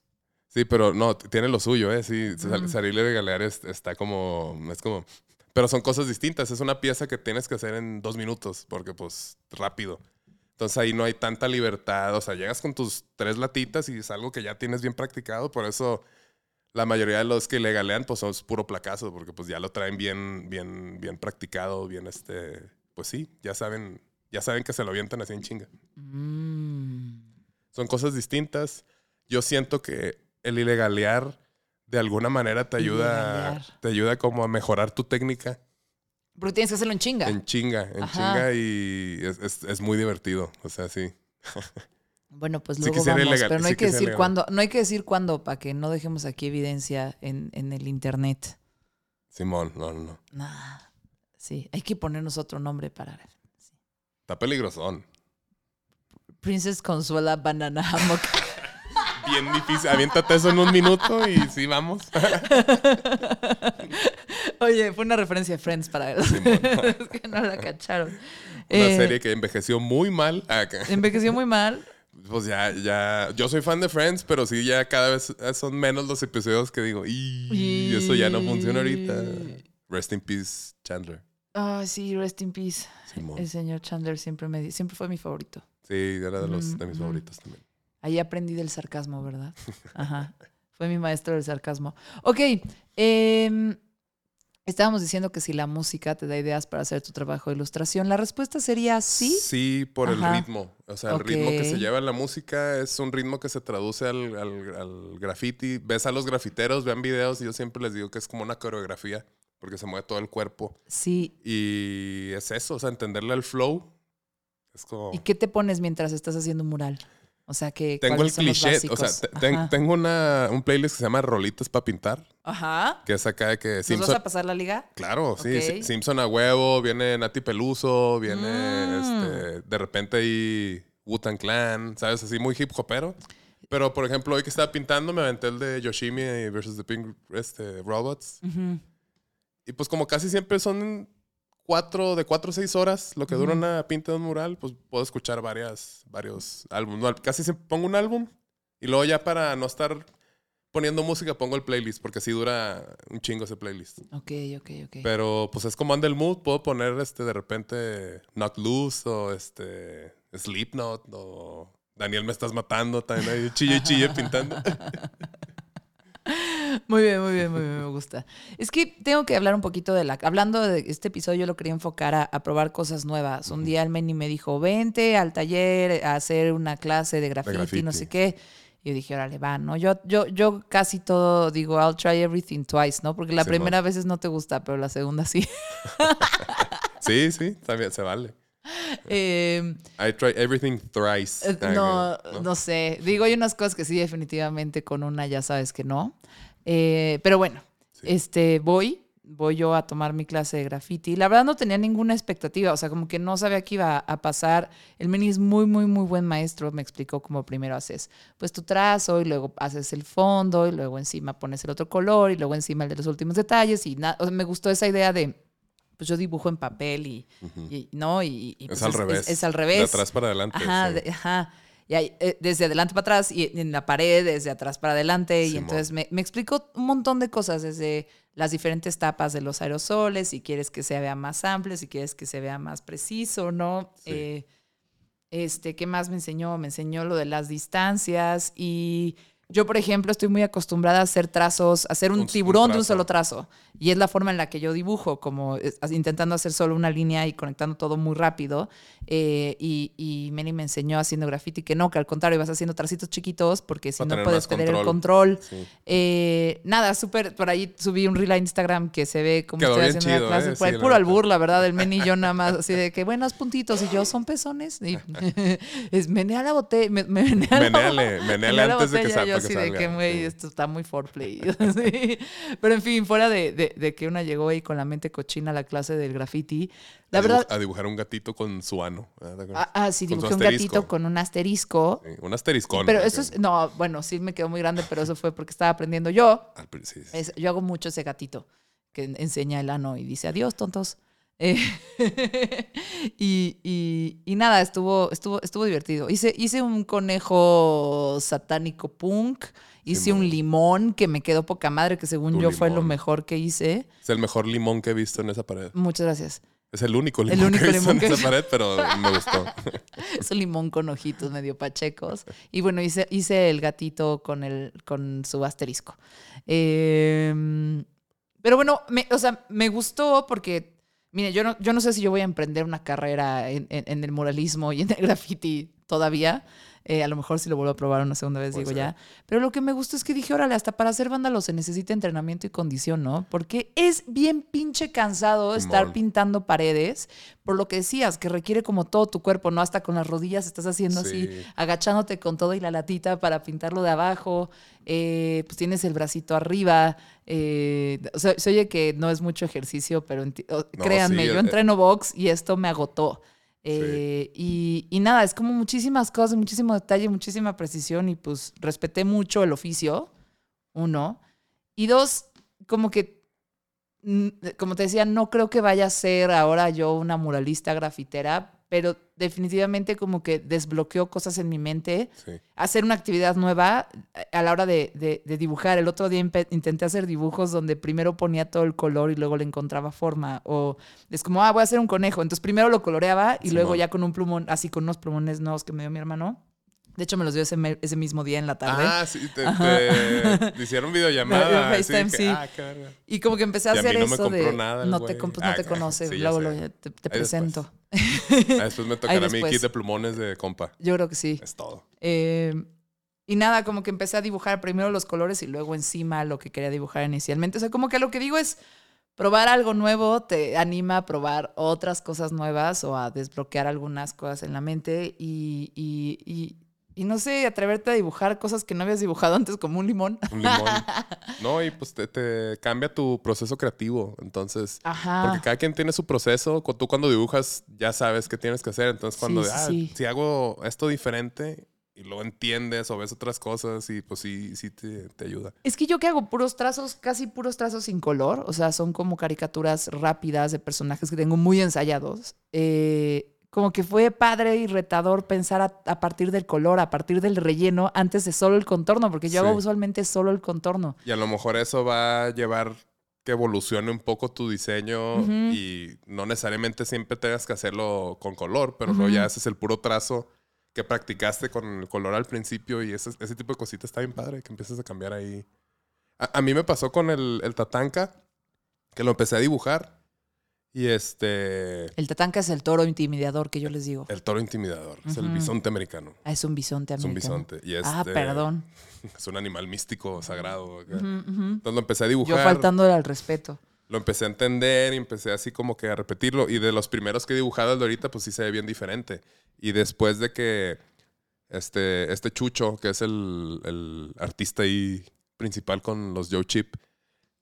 D: Sí, pero no, tiene lo suyo, ¿eh? Sí, sal-
C: Mm.
D: salir de galear es- está como, es como, pero son cosas distintas. Es una pieza que tienes que hacer en dos minutos, porque pues rápido. Entonces ahí no hay tanta libertad. O sea, llegas con tus tres latitas y es algo que ya tienes bien practicado. Por eso la mayoría de los que le galean, pues son puro placazo, porque pues ya lo traen bien, bien, bien practicado, bien este, pues sí, ya saben, ya saben que se lo avientan así en chinga.
C: Mm.
D: Son cosas distintas. Yo siento que el ilegalear de alguna manera te ayuda,
C: Ilegalear.
D: te ayuda como a mejorar tu técnica
C: Porque tienes que hacerlo en chinga.
D: en chinga, en
C: Ajá.
D: chinga y es, es- es muy divertido. O sea, sí.
C: Bueno, pues
D: Sí
C: luego
D: quisiera
C: vamos, pero no
D: sí
C: hay que decir cuándo, no hay que decir cuándo para que no dejemos aquí evidencia en, en el internet.
D: Simón, no, no, no.
C: Nah. Sí, hay que ponernos otro nombre para
D: Está peligrosón.
C: Princess Consuela Banana Hammock. <laughs>
D: Bien difícil. Aviéntate eso en un minuto y sí, vamos.
C: Oye, fue una referencia de Friends para él. <laughs> es que no la cacharon.
D: Una
C: Eh,
D: serie que envejeció muy mal. Acá.
C: Envejeció muy mal.
D: Pues ya, ya. Yo soy fan de Friends, pero sí, ya cada vez son menos los episodios que digo, y eso ya no funciona ahorita. Rest in peace, Chandler.
C: Ay, sí, rest in peace.
D: Simón.
C: El señor Chandler siempre me siempre fue mi favorito.
D: Sí, era de, los, de mis
C: Ujú.
D: favoritos también.
C: Ahí aprendí del sarcasmo, ¿verdad? <laughs> Ajá. Fue mi maestro del sarcasmo. Ok. em, estábamos diciendo que si la música te da ideas para hacer tu trabajo de ilustración, la respuesta sería sí.
D: Sí, por el ritmo. O sea, el ritmo que se lleva en la música es un ritmo que se traduce al, al, al graffiti. Ves a los grafiteros, vean videos y yo siempre les digo que es como una coreografía porque se mueve todo el cuerpo.
C: Sí.
D: Y es eso, o sea, entenderle al flow. Es como...
C: ¿Y qué te pones mientras estás haciendo un mural? O sea, que
D: Tengo el
C: ¿cuáles son los
D: cliché, o sea, ten- tengo una, un playlist que se llama Rolitas para pintar,
C: Ajá.
D: que es acá de que
C: ¿Nos vas
D: Simpson...
C: a pasar la liga?
D: Claro, sí, Simpson a huevo, viene Nati Peluso, viene
C: Mm.
D: este, de repente ahí Wu-Tang Clan, ¿sabes? Así muy hip hopero. Pero, por ejemplo, hoy que estaba pintando, me aventé el de Yoshimi versus the Pink este, Robots. Y pues como casi siempre son cuatro, de cuatro a seis horas lo que dura una pinta de un mural, pues puedo escuchar varias, varios álbumes. No, casi siempre pongo un álbum y luego ya para no estar poniendo música pongo el playlist porque así dura un chingo ese playlist.
C: Ok, ok, ok.
D: Pero pues es como anda el mood, puedo poner este de repente Knock Loose o este Slipknot o Daniel me estás matando también ahí chille y <laughs> chille pintando. <laughs> <laughs>
C: Muy bien, muy bien, muy bien, me gusta. Es que tengo que hablar un poquito de la... Hablando de este episodio, yo lo quería enfocar a, a probar cosas nuevas. Un día el Meni me dijo, vente al taller a hacer una clase de graffiti,
D: graffiti.
C: no sé qué. Y yo dije, órale, va, ¿no? Yo, yo, yo casi todo digo, I'll try everything twice, ¿no? Porque la
D: Simón.
C: primera vez no te gusta, pero la segunda sí. <laughs>
D: Sí, sí, también se vale.
C: Eh,
D: I try everything thrice.
C: Eh, No, no sé. Digo, hay unas cosas que sí, definitivamente con una ya sabes que no. Eh, pero bueno,
D: Sí.
C: este, voy, voy yo a tomar mi clase de graffiti. La verdad no tenía ninguna expectativa, o sea, como que no sabía qué iba a pasar. El Meni es muy, muy, muy buen maestro. Me explicó cómo primero haces pues tu trazo y luego haces el fondo y luego encima pones el otro color y luego encima el de los últimos detalles y nada. O sea, me gustó esa idea de pues yo dibujo en papel y, y- ¿no? Y, y,
D: Es
C: pues
D: al revés.
C: Es, al
D: De
C: revés.
D: atrás para adelante.
C: Ajá,
D: sí.
C: de- ajá. Y hay, eh, desde adelante para atrás y en la pared, desde atrás para adelante. Y entonces me, me explicó un montón de cosas, desde las diferentes tapas de los aerosoles, si quieres que se vea más amplio, si quieres que se vea más preciso, ¿no?
D: Sí.
C: Eh, este, ¿qué más me enseñó? Me enseñó lo de las distancias y yo, por ejemplo, estoy muy acostumbrada a hacer trazos, a hacer un,
D: Un- un
C: tiburón de un solo trazo. Y es la forma en la que yo dibujo, como es- intentando hacer solo una línea y conectando todo muy rápido. Eh, y, y Manny me enseñó haciendo graffiti que no, que al contrario, vas haciendo tracitos chiquitos porque si no puedes tener el
D: control. Sí.
C: Eh, nada, súper, por ahí subí un reel a Instagram que se ve como
D: Quedó
C: estoy haciendo
D: chido,
C: una clase.
D: eh,
C: por ahí
D: sí, la
C: puro albur, la verdad, el Manny y yo nada más así de que buenos puntitos y yo son pezones. Y <laughs> es menea la botella, me, me- menea la-
D: Menéale, <laughs> menéale
C: menea la
D: antes de que
C: botella,
D: que
C: así de que, güey,
D: Sí.
C: esto está muy foreplay. <laughs> Sí. Pero en fin, fuera de, de- de que una llegó ahí con la mente cochina a la clase del graffiti, la
D: a,
C: verdad,
D: a dibujar un gatito con su ano.
C: ah, ah, sí, dibujé un gatito con un asterisco.
D: Sí, un asteriscón.
C: Pero eso es, no, bueno, sí me quedó muy grande, pero eso fue porque estaba aprendiendo yo.
D: Al.
C: Es- yo hago mucho ese gatito que en- enseña el ano y dice adiós, tontos. Eh, <laughs> y, y- y nada, estuvo, estuvo, estuvo divertido. Hice, hice un conejo satánico punk, hice un limón que me quedó poca madre, que según
D: Tu
C: yo fue lo mejor que hice.
D: Es el mejor limón que he visto en esa pared.
C: Muchas gracias.
D: Es el único limón
C: único
D: que he visto
C: limón
D: en
C: que-
D: esa pared, <laughs> pero me gustó. <laughs>
C: Es un limón con ojitos medio pachecos. Y bueno, hice, hice el gatito con, el, con su asterisco. Eh, pero bueno, me, o sea, me gustó porque, mire, yo no, yo no sé si yo voy a emprender una carrera en, en- en el muralismo y en el <laughs> graffiti todavía. Eh, a lo mejor si lo vuelvo a probar una segunda vez,
D: Puede
C: digo
D: ser.
C: ya. Pero lo que me gustó es que dije, órale, hasta para hacer vándalo se necesita entrenamiento y condición, ¿no? Porque es bien pinche cansado estar pintando paredes, por lo que decías, que requiere como todo tu cuerpo, ¿no? Hasta con las rodillas estás haciendo así,
D: Sí.
C: agachándote con todo y la latita para pintarlo de abajo, eh, pues tienes el bracito arriba. eh, o sea, se oye que no es mucho ejercicio, pero
D: No,
C: créanme,
D: sí,
C: yo
D: eh,
C: entreno box y esto me agotó. Eh, y, y nada, es como muchísimas cosas, muchísimo detalle, muchísima precisión y pues respeté mucho el oficio, uno. Y dos, como que, mm, como te decía, no creo que vaya a ser ahora yo una muralista grafitera, pero definitivamente como que desbloqueó cosas en mi mente.
D: Sí.
C: Hacer una actividad nueva a la hora de, de- de dibujar. El otro día intenté hacer dibujos donde primero ponía todo el color y luego le encontraba forma. O es como, ah, voy a hacer un conejo. Entonces primero lo coloreaba y luego ya con un plumón, así con unos plumones nuevos que me dio mi hermano. De hecho, me los dio ese, me- ese mismo día en la tarde.
D: Ah, sí, te, te- <laughs> te hicieron videollamada.
C: FaceTime, sí.
D: Ah.
C: Y como que empecé a
D: Y a mí
C: hacer
D: no me
C: eso
D: compró
C: de.
D: nada
C: no te, comp- no te
D: Ah,
C: conoce.
D: sí,
C: luego lo- te,
D: después.
C: presento.
D: Ah, después me <laughs> tocará mi
C: después.
D: kit de plumones de compa.
C: Yo creo que sí.
D: Es todo.
C: Eh, y nada, como que empecé a dibujar primero los colores y luego encima lo que quería dibujar inicialmente. O sea, como que lo que digo es probar algo nuevo te anima a probar otras cosas nuevas o a desbloquear algunas cosas en la mente y, y, y- y no sé, atreverte a dibujar cosas que no habías dibujado antes como un limón.
D: Un limón. <laughs> No, y pues te, te cambia tu proceso creativo. Entonces,
C: Ajá.
D: porque cada quien tiene su proceso. Tú cuando dibujas ya sabes qué tienes que hacer. Entonces, cuando
C: Sí,
D: ah,
C: sí.
D: si hago esto diferente y luego entiendes o ves otras cosas y pues sí, sí te, te ayuda.
C: Es que yo que hago puros trazos, casi puros trazos sin color, o sea, son como caricaturas rápidas de personajes que tengo muy ensayados. Eh, como que fue padre y retador pensar a, a partir del color, a partir del relleno, antes de solo el contorno, porque yo
D: Sí.
C: hago usualmente solo el contorno.
D: Y a lo mejor eso va a llevar que evolucione un poco tu diseño y no necesariamente siempre tengas que hacerlo con color, pero luego ya haces el puro trazo que practicaste con el color al principio y ese, ese tipo de cositas está bien padre, que empieces a cambiar ahí. A, a mí me pasó con el, el tatanka, que lo empecé a dibujar y este...
C: El tatanca es el toro intimidador que yo les digo.
D: El toro intimidador, es el bisonte americano.
C: Ah, es un bisonte
D: Es un
C: americano.
D: bisonte. Y
C: Ah,
D: este,
C: perdón. <laughs>
D: Es un animal místico, sagrado.
C: ujú.
D: Entonces lo empecé a
C: Yo
D: dibujar.
C: faltándole al respeto.
D: lo empecé a entender y empecé así como que a repetirlo. Y de los primeros que he dibujado de ahorita, pues sí se ve bien diferente. Y después de que este, este Chucho, que es el, el artista ahí principal con los Joe Chip,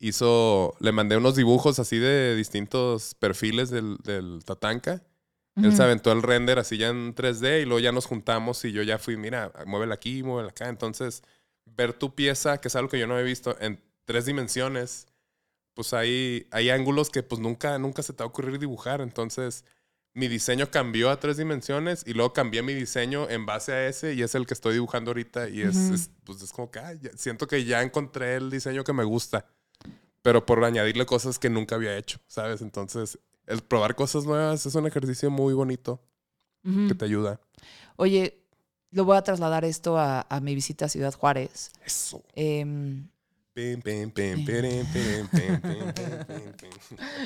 D: hizo, le mandé unos dibujos así de distintos perfiles del, del Tatanka. Él
C: Ujú.
D: se aventó el render así ya en 3D y luego ya nos juntamos y yo ya fui, mira, muévela aquí, muévela acá. Entonces, ver tu pieza, que es algo que yo no he visto, en tres dimensiones, pues hay, hay ángulos que pues nunca, nunca se te va a ocurrir dibujar. Entonces, mi diseño cambió a tres dimensiones y luego cambié mi diseño en base a ese y es el que estoy dibujando ahorita. Y es, es, pues es como que ah, ya- siento que ya encontré el diseño que me gusta. Pero por añadirle cosas que nunca había hecho, ¿sabes? Entonces, el probar cosas nuevas es un ejercicio muy bonito que te ayuda.
C: Oye, lo voy a trasladar esto a, a mi visita a Ciudad Juárez.
D: Eso. Pim.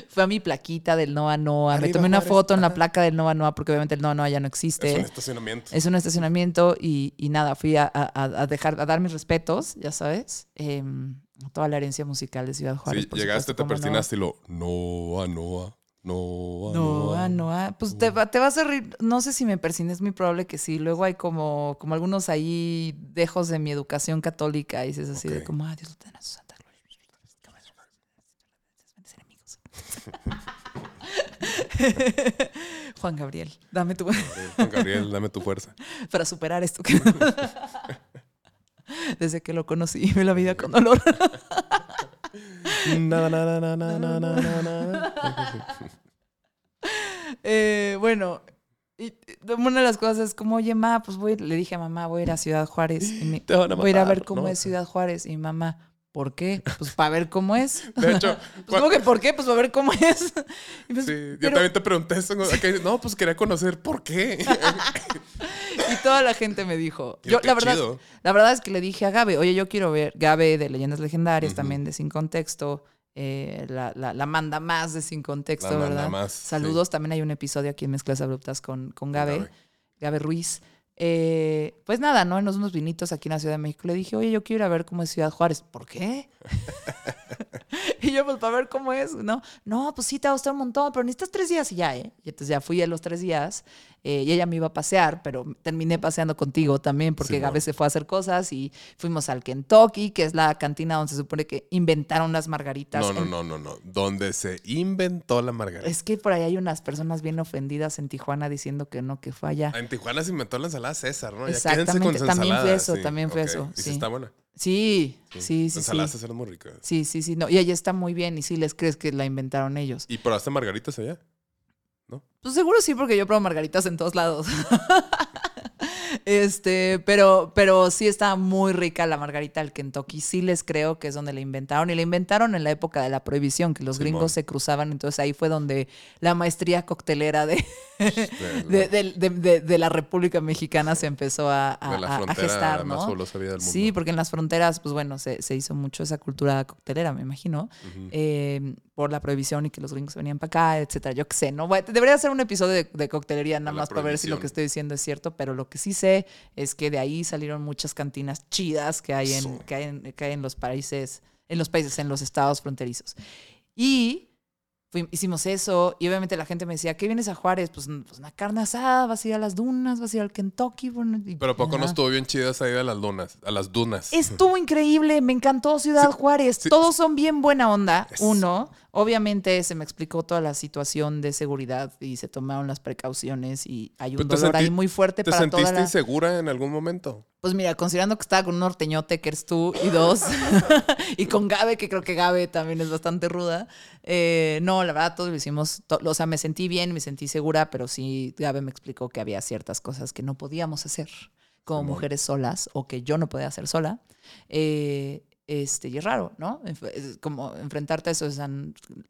C: fue a mi plaquita del Noa Noa. Me tomé una
D: Juárez,
C: foto en la placa del Noa Noa porque obviamente el Noa Noa ya no existe.
D: Es un estacionamiento.
C: Es un estacionamiento y, y nada, fui a, a- a dejar, a dar mis respetos, ya sabes, em, toda la herencia musical de Ciudad Juárez.
D: Sí,
C: por
D: llegaste,
C: supuesto,
D: te
C: no.
D: persinaste y lo, Noa, Noa, Noa,
C: No, no, ah, pues te, va- te vas a reír. No sé si me persines, es muy probable que sí. Luego hay como, como algunos ahí dejos de mi educación católica y dices así de
D: Ok.
C: como, ah, Dios lo tenga en su santa gloria. Enemigos. <laughs> Juan Gabriel, dame tu
D: Juan Gabriel, dame tu fuerza. <laughs>
C: para superar esto. <laughs> <laughs> Desde que lo conocí, <laughs> la vida con dolor. bueno, y una de las cosas es como, oye, ma, pues voy, le dije a mamá, voy a ir a Ciudad Juárez. Y me, <laughs> voy a ir a ver cómo es Ciudad Juárez. Y mamá, ¿por qué? Pues para ver cómo es. <laughs>
D: De hecho, <laughs>
C: Pues, ¿cómo que por qué? Pues para ver cómo es. <laughs> Y, pues,
D: sí, yo
C: pero-
D: también te pregunté eso. acá, No, pues quería conocer por qué.
C: y toda la gente me dijo. Yo, la verdad,
D: chido.
C: la verdad es que le dije a Gabe, oye, yo quiero ver Gabe de Leyendas Legendarias, también de Sin Contexto. eh, la, la- la manda más de Sin Contexto,
D: La manda
C: ¿verdad?
D: más, sí.
C: Saludos. También hay un episodio aquí en Mezclas Abruptas con, con Gabe.
D: Gabe.
C: Gabe Ruiz. Eh, pues nada, ¿no? En unos vinitos aquí en la Ciudad de México le dije, oye, yo quiero ir a ver cómo es Ciudad Juárez. ¿Por qué? <laughs> <laughs> y yo, pues, para ver cómo es, ¿no? No, pues sí, te va a gustar un montón, pero necesitas tres días y ya, ¿eh? Y entonces ya fui a los tres días eh, y ella me iba a pasear, pero terminé paseando contigo también porque
D: Simón.
C: Gabe se fue a hacer cosas y fuimos al Kentucky, que es la cantina donde se supone que inventaron las margaritas.
D: No, no,
C: en-
D: no, no, no. Donde se inventó la margarita.
C: Es que por ahí hay unas personas bien ofendidas en Tijuana diciendo que no, que fue allá.
D: En Tijuana se inventó la ensalada César, ¿no?
C: Exactamente,
D: con
C: también fue
D: ensaladas,
C: eso,
D: sí,
C: también fue eso,
D: Y sí
C: sí.
D: está buena.
C: Sí, sí, sí,
D: La
C: sí.
D: ensalada César es muy rica.
C: Sí, sí, sí. No. Y ella está muy bien y sí les crees que la inventaron ellos.
D: ¿Y probaste margaritas allá?
C: Pues seguro sí, porque yo pruebo margaritas en todos lados. <laughs> este, pero, pero sí está muy rica la margarita del Kentucky. Sí les creo que es donde la inventaron. Y la inventaron en la época de la prohibición, que los
D: Simón.
C: gringos se cruzaban. Entonces ahí fue donde la maestría coctelera de, <laughs> de, de- la República Mexicana se empezó a, a-
D: la
C: gestar, ¿no?
D: del mundo.
C: Sí, porque en las fronteras, pues bueno, se, se hizo mucho esa cultura coctelera, me imagino, eh, por la prohibición y que los gringos venían para acá, etcétera. Yo qué sé, ¿no? Bueno, debería hacer un episodio de, de coctelería nada
D: la
C: más para ver si lo que estoy diciendo es cierto, pero lo que sí sé es que de ahí salieron muchas cantinas chidas que hay en, que hay en, que hay en los países, en los países, en los estados fronterizos. Y fui- hicimos eso y obviamente la gente me decía, ¿qué vienes a Juárez? Pues, pues una carne asada, vas a ir a las dunas, vas a ir al Kentucky. bueno, y-
D: Pero ¿a poco no
C: ajá.
D: estuvo bien chida esa ida a las dunas? A las dunas.
C: Estuvo increíble, me encantó Ciudad Juárez.
D: sí.
C: Todos son bien buena onda. Uno, obviamente se me explicó toda la situación de seguridad y se tomaron las precauciones y hay un
D: te
C: dolor ahí muy fuerte
D: ¿Te
C: para
D: sentiste
C: toda la...
D: insegura en algún momento?
C: Pues mira, considerando que estaba con un norteñote que eres tú y dos, <laughs> y con Gabe, que creo que Gabe también es bastante ruda. eh, no, la verdad, todos lo hicimos. to- o sea, me sentí bien, me sentí segura, pero sí, Gabe me explicó que había ciertas cosas que no podíamos hacer como mujeres solas o que yo no podía hacer sola. Eh, este, y es raro, ¿no? Es como enfrentarte a eso, o sea,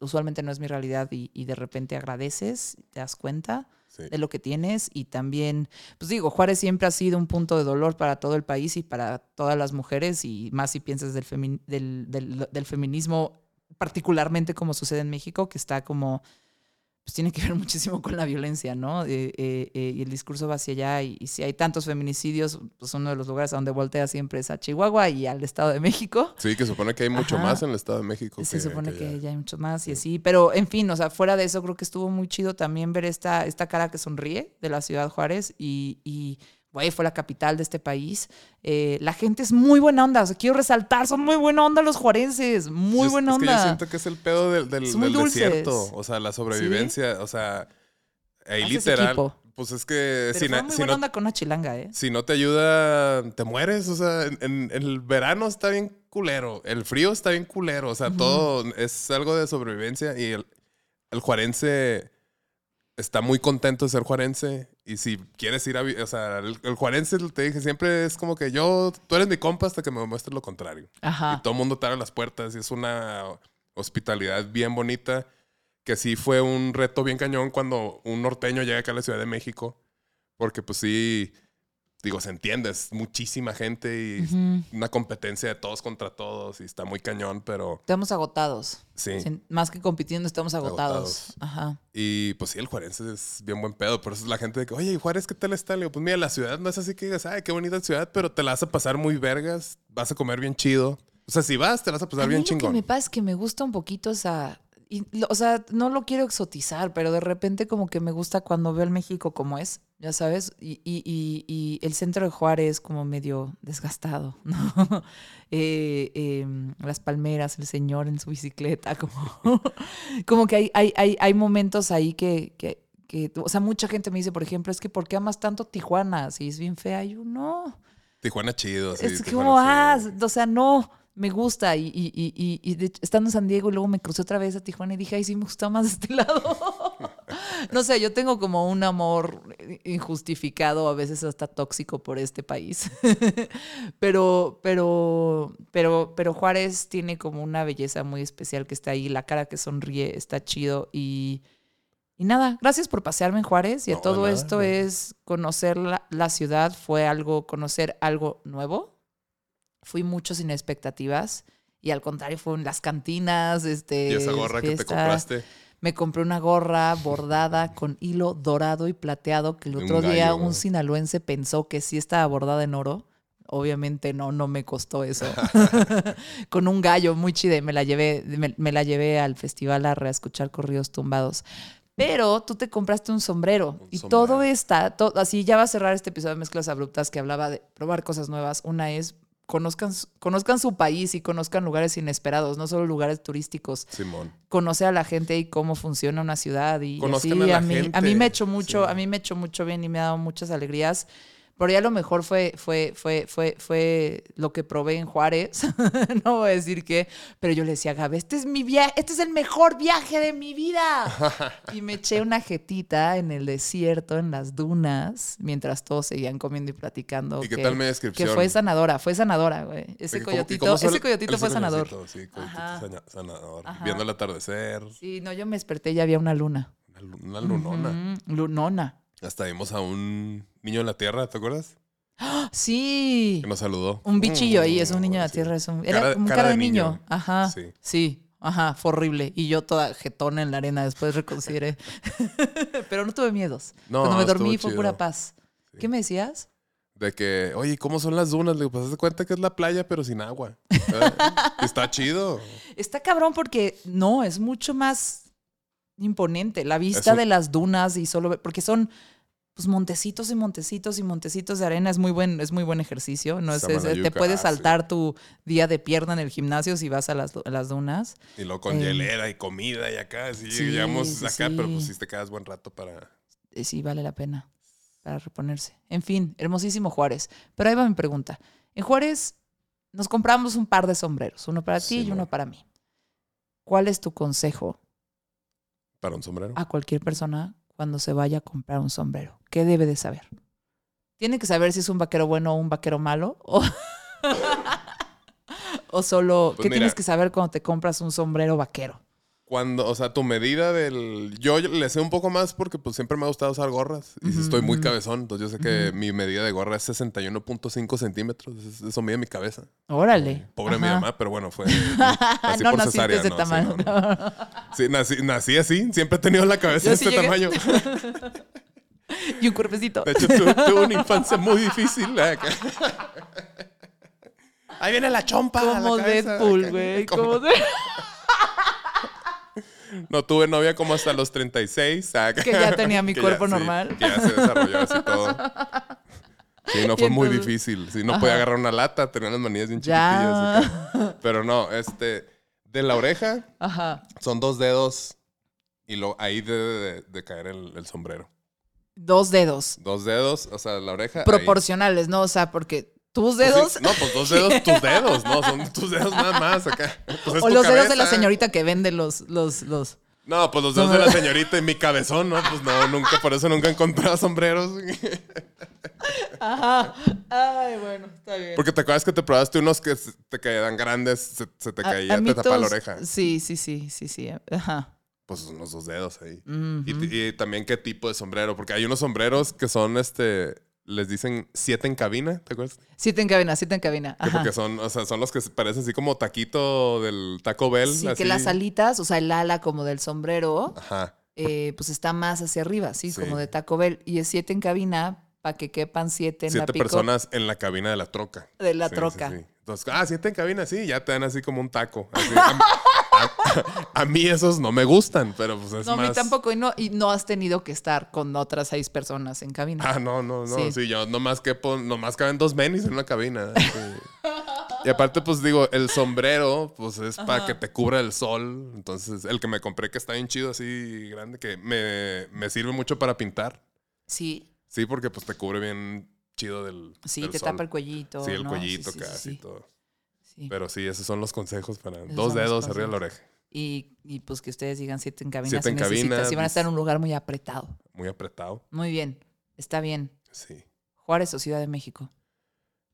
C: usualmente no es mi realidad y, y de repente agradeces, te das cuenta
D: Sí.
C: de lo que tienes y también, pues digo, Juárez siempre ha sido un punto de dolor para todo el país y para todas las mujeres y más si piensas del, femi- del, del- del feminismo, particularmente como sucede en México, que está como, pues tiene que ver <laughs> muchísimo con la violencia, ¿no? Eh, eh, eh, y el discurso va hacia allá y, y si hay tantos feminicidios, pues uno de los lugares a donde voltea siempre es a Chihuahua y al Estado de México.
D: Sí, que supone que hay mucho
C: Ajá.
D: más en el Estado de México.
C: Se supone
D: allá.
C: que ya hay mucho más y así, pero en fin, o sea, fuera de eso creo que estuvo muy chido también ver esta, esta cara que sonríe de la ciudad Juárez y, y güey, fue la capital de este país. Eh, la gente es muy buena onda, o sea, quiero resaltar, son muy buena onda los juarenses, muy buena
D: es que yo
C: onda.
D: siento que es el pedo del, del, desierto. O sea, la sobrevivencia. O sea, ahí
C: Haces
D: literal.
C: equipo.
D: Pues es que
C: Pero
D: si,
C: fue muy
D: si
C: buena
D: no,
C: onda con una chilanga, ¿eh?
D: si no te ayuda, te mueres. O sea, en, en- en el verano está bien culero. El frío está bien culero. O sea, todo es algo de sobrevivencia. Y el, el juarense está muy contento de ser juarense. Y si quieres ir a... O sea, el, el juarense, te dije, siempre es como que yo... Tú eres mi compa hasta que me muestres lo contrario. Y
C: Ajá.
D: todo el mundo te abre las puertas. Y es una hospitalidad bien bonita. Que sí fue un reto bien cañón cuando un norteño llega acá a la Ciudad de México. Porque pues sí... Digo, se entiende. Es muchísima gente y una competencia de todos contra todos. Y está muy cañón, pero
C: Estamos agotados.
D: sí.
C: Sin- más que compitiendo, estamos agotados.
D: Agotados.
C: Ajá.
D: Y pues sí, el Juarense es bien buen pedo. Por eso es la gente de que, oye, ¿y Juárez, ¿qué tal está? Le digo, pues mira, la ciudad no es así que digas, ay, qué bonita ciudad, pero te la vas a pasar muy vergas, vas a comer bien chido. O sea, si vas, te vas a pasar
C: A mí
D: bien
C: lo que
D: chingón.
C: me pasa es que me gusta un poquito esa... y o sea, no lo quiero exotizar, pero de repente como que me gusta cuando veo el México como es, ya sabes, y, y- y- y el centro de Juárez como medio desgastado, <laughs> ¿no? Eh, eh, las palmeras, el señor en su bicicleta, como, <laughs> como que hay, hay, hay, hay momentos ahí que, que, que, o sea, mucha gente me dice, por ejemplo, es que ¿por qué amas tanto Tijuana? Si es bien fea, Y yo no.
D: Tijuana chido, sí.
C: Es
D: Tijuana
C: como, ah, o sea, no, me gusta. Y, y, y, y- y de hecho, estando en San Diego y luego me crucé otra vez a Tijuana y dije, ay, sí, me gusta más este lado. <laughs> no sé, yo tengo como un amor injustificado, a veces hasta tóxico por este país. <laughs> pero, pero, pero, pero Juárez tiene como una belleza muy especial que está ahí, la cara que sonríe está chido y... Y nada, gracias por pasearme en Juárez y a
D: No,
C: todo
D: nada,
C: esto
D: no.
C: es conocer la, la ciudad, fue algo, conocer algo nuevo. Fui mucho sin expectativas y al contrario fueron las cantinas, este,
D: Y esa gorra que te compraste.
C: Me compré una gorra bordada con hilo dorado y plateado que el
D: un
C: otro día un sinaloense pensó que sí estaba bordada en oro. Obviamente no, no me costó eso. <laughs> con un gallo muy chida y me la llevé, me, me la llevé al festival a reescuchar corridos tumbados. Pero tú te compraste un sombrero
D: Un
C: y
D: sombrero.
C: todo está, to- así ya va a cerrar este episodio de Mezclas Abruptas que hablaba de probar cosas nuevas. Una es conozcan, su- conozcan su país y conozcan lugares inesperados, no solo lugares turísticos
D: Simón.
C: conocer a la gente y cómo funciona una ciudad y así
D: a la
C: a mí,
D: gente.
C: a mí me echó mucho,
D: Sí.
C: a mí me echó mucho bien y me ha dado muchas alegrías. Pero ya lo mejor fue, fue, fue, fue, fue lo que probé en Juárez. <laughs> no voy a decir qué, pero yo le decía a Gabe, este es mi viaje, este es el mejor viaje de mi vida. <laughs> y me eché una jetita en el desierto, en las dunas, mientras todos seguían comiendo y platicando.
D: ¿Y qué
C: que-
D: tal mi
C: Que
D: descripción?
C: fue sanadora, fue sanadora, güey. Ese
D: ¿Y cómo- y
C: coyotito, ese coyotito
D: el
C: fue sanador.
D: Sí, coyotito
C: Ajá.
D: sanador.
C: Ajá.
D: Viendo el atardecer.
C: Sí, no, yo me desperté y ya había una luna.
D: Una, lu- una lunona.
C: Lunona.
D: Hasta vimos a un niño en la tierra, ¿te acuerdas?
C: Sí.
D: Que nos saludó.
C: Un bichillo ahí, es un niño de la tierra. Es un,
D: Cara-
C: era como
D: cara
C: cara,
D: de
C: de niño.
D: niño.
C: Ajá.
D: Sí.
C: Sí. Ajá, fue horrible. Y yo toda jetona en la arena, después reconsideré. <laughs> Pero no tuve miedos.
D: No,
C: Cuando me dormí fue
D: chido.
C: pura paz.
D: Sí.
C: ¿Qué me decías?
D: De que, oye, ¿cómo son las dunas? Le digo, pues de cuenta que es la playa, pero sin agua. ¿verdad? Está chido.
C: Está cabrón porque no, es mucho más imponente. La vista
D: Eso-
C: de las dunas y solo porque son pues montecitos y montecitos y montecitos de arena es muy buen es muy buen ejercicio no es, es- te puedes
D: ah,
C: saltar tu día de pierna en el gimnasio si vas a las, a las dunas
D: Y luego con
C: Eh,
D: hielera y comida y acá. Sí,
C: sí,
D: llegamos
C: sí,
D: acá, pero pues
C: sí.
D: te quedas buen rato para.
C: eh, sí vale la pena para reponerse. En fin, hermosísimo Juárez. Pero ahí va mi pregunta. En Juárez nos compramos un par de sombreros, uno para ti y uno para mí. ¿Cuál es tu consejo
D: Para un sombrero.
C: a cualquier persona cuando se vaya a comprar un sombrero? ¿Qué debe de saber? ¿Tiene que saber si es un vaquero bueno o un vaquero malo? <laughs> ¿O, <laughs> o solo,
D: Pues
C: qué
D: mira.
C: tienes que saber cuando te compras un sombrero vaquero?
D: Cuando, o sea, tu medida del. Yo le sé un poco más porque pues siempre me ha gustado usar gorras. Y si estoy muy cabezón, entonces yo sé que mi medida de gorra es 61.5 centímetros. Eso, mide mi cabeza.
C: Órale.
D: Pobre mi mamá, pero bueno, fue. <laughs> así
C: no
D: por
C: naciste
D: cesárea,
C: ese
D: no, sí,
C: tamaño.
D: no, no. Sí, nací, nací así. Siempre he tenido la cabeza de este tamaño. <laughs>
C: y un cuerpecito.
D: De hecho, tuve, tuve una infancia muy difícil. acá. <laughs> Ahí viene la chompa. la
C: Como
D: cabeza,
C: Deadpool, güey.
D: Como-
C: Como de-
D: No tuve novia como hasta los 36. acá. <laughs>
C: Que ya tenía mi cuerpo
D: sí,
C: normal.
D: que ya se desarrolló así todo. Sí, no fue muy difícil. Sí, no podía agarrar una lata, tenía las manillas bien chiquitillas. acá.
C: Ya.
D: Pero no, este, de la oreja
C: Ajá.
D: son dos dedos y lo, ahí debe de, de caer el, el sombrero.
C: Dos dedos.
D: Dos dedos, o sea, la oreja. ahí.
C: Proporcionales, ¿no? O sea, porque ¿Tus
D: Pues sí,
C: dedos?
D: no, pues dos dedos, <laughs> tus dedos, no, son tus dedos nada más acá. Pues es
C: o los dedos de la señorita que vende los, los, los.
D: No, pues los dedos de la señorita y mi cabezón, ¿no? Pues no, nunca, por eso nunca he encontrado sombreros. <laughs>
C: Ajá. Ay, bueno, está bien.
D: Porque te acuerdas que te probaste unos que te quedan grandes, se, se te caía,
C: a
D: te tapaba la oreja.
C: Sí, sí, sí, sí, sí. Ajá.
D: Pues unos dos dedos ahí. Y también qué tipo de sombrero, porque hay unos sombreros que son, este, les dicen siete en cabina, ¿te acuerdas?
C: Siete en cabina, siete en cabina.
D: Que
C: Ajá.
D: porque son, o sea, son los que se parecen así como taquito del Taco Bell.
C: Sí,
D: así.
C: que las alitas, o sea, el ala como del sombrero,
D: Ajá.
C: eh, pues está más hacia arriba, ¿sí?
D: Sí.
C: Como de Taco Bell. Y es siete en cabina para que quepan siete en la
D: Siete personas en la cabina de la troca.
C: de la
D: Sí,
C: troca.
D: sí. Entonces, ah, siete en cabina, sí, ya te dan así como un taco. Así. <laughs> A, a- a mí esos no me gustan, pero pues es
C: No, a
D: más...
C: mí tampoco. Y no, y no has tenido que estar con otras seis personas en cabina.
D: Ah, no, no, no.
C: Sí.
D: Sí, yo nomás que nomás caben dos menis en una cabina. sí. Y aparte, pues digo, el sombrero, pues es para que te cubra el sol. Entonces, el que me compré que está bien chido, así grande, que me, me sirve mucho para pintar.
C: Sí,
D: Sí, porque pues te cubre bien chido del.
C: sí,
D: del
C: te
D: sol.
C: tapa el cuellito.
D: Sí, el
C: ¿no?
D: cuellito
C: Sí, sí, sí,
D: casi
C: sí,
D: todo.
C: Sí.
D: Pero sí, esos son los consejos para
C: Esos
D: dos dedos arriba de la oreja.
C: Y, y, pues que ustedes digan siete en cabina.
D: Siete
C: si
D: en cabina,
C: Si van a estar en
D: pues-
C: un lugar muy apretado.
D: Muy apretado.
C: Muy bien, está bien.
D: Sí.
C: Juárez o Ciudad de México.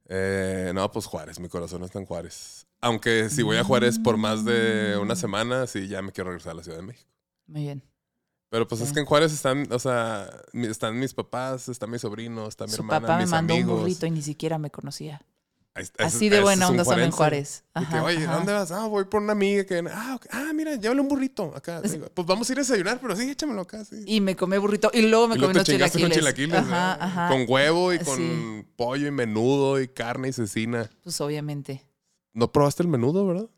D: Eh, no, pues Juárez, mi corazón está en Juárez. Aunque si voy a Juárez por más de
C: Mm.
D: una semana, sí, ya me quiero regresar a la Ciudad de México.
C: Muy bien.
D: Pero pues es que en Juárez están, o sea, están mis papás, está mi sobrino, está mi
C: Su
D: hermana,
C: papá me
D: mis
C: mandó
D: amigos.
C: un burrito y ni siquiera me conocía. Así de buena onda son en. Juárez.
D: Que,
C: Ajá,
D: oye,
C: ajá.
D: ¿dónde vas? Ah, voy por una amiga que... Ah, ok. ah, mira, llévale un burrito acá. Digo, pues vamos a ir a desayunar, pero sí, échamelo acá, sí.
C: Y me comí burrito. Y luego me
D: Y
C: comí
D: luego
C: unos
D: te chingaste
C: chilaquiles.
D: con chilaquiles.
C: Ajá.
D: Con huevo y con
C: Sí.
D: pollo y menudo y carne y cecina.
C: Pues obviamente.
D: ¿No probaste el menudo, verdad?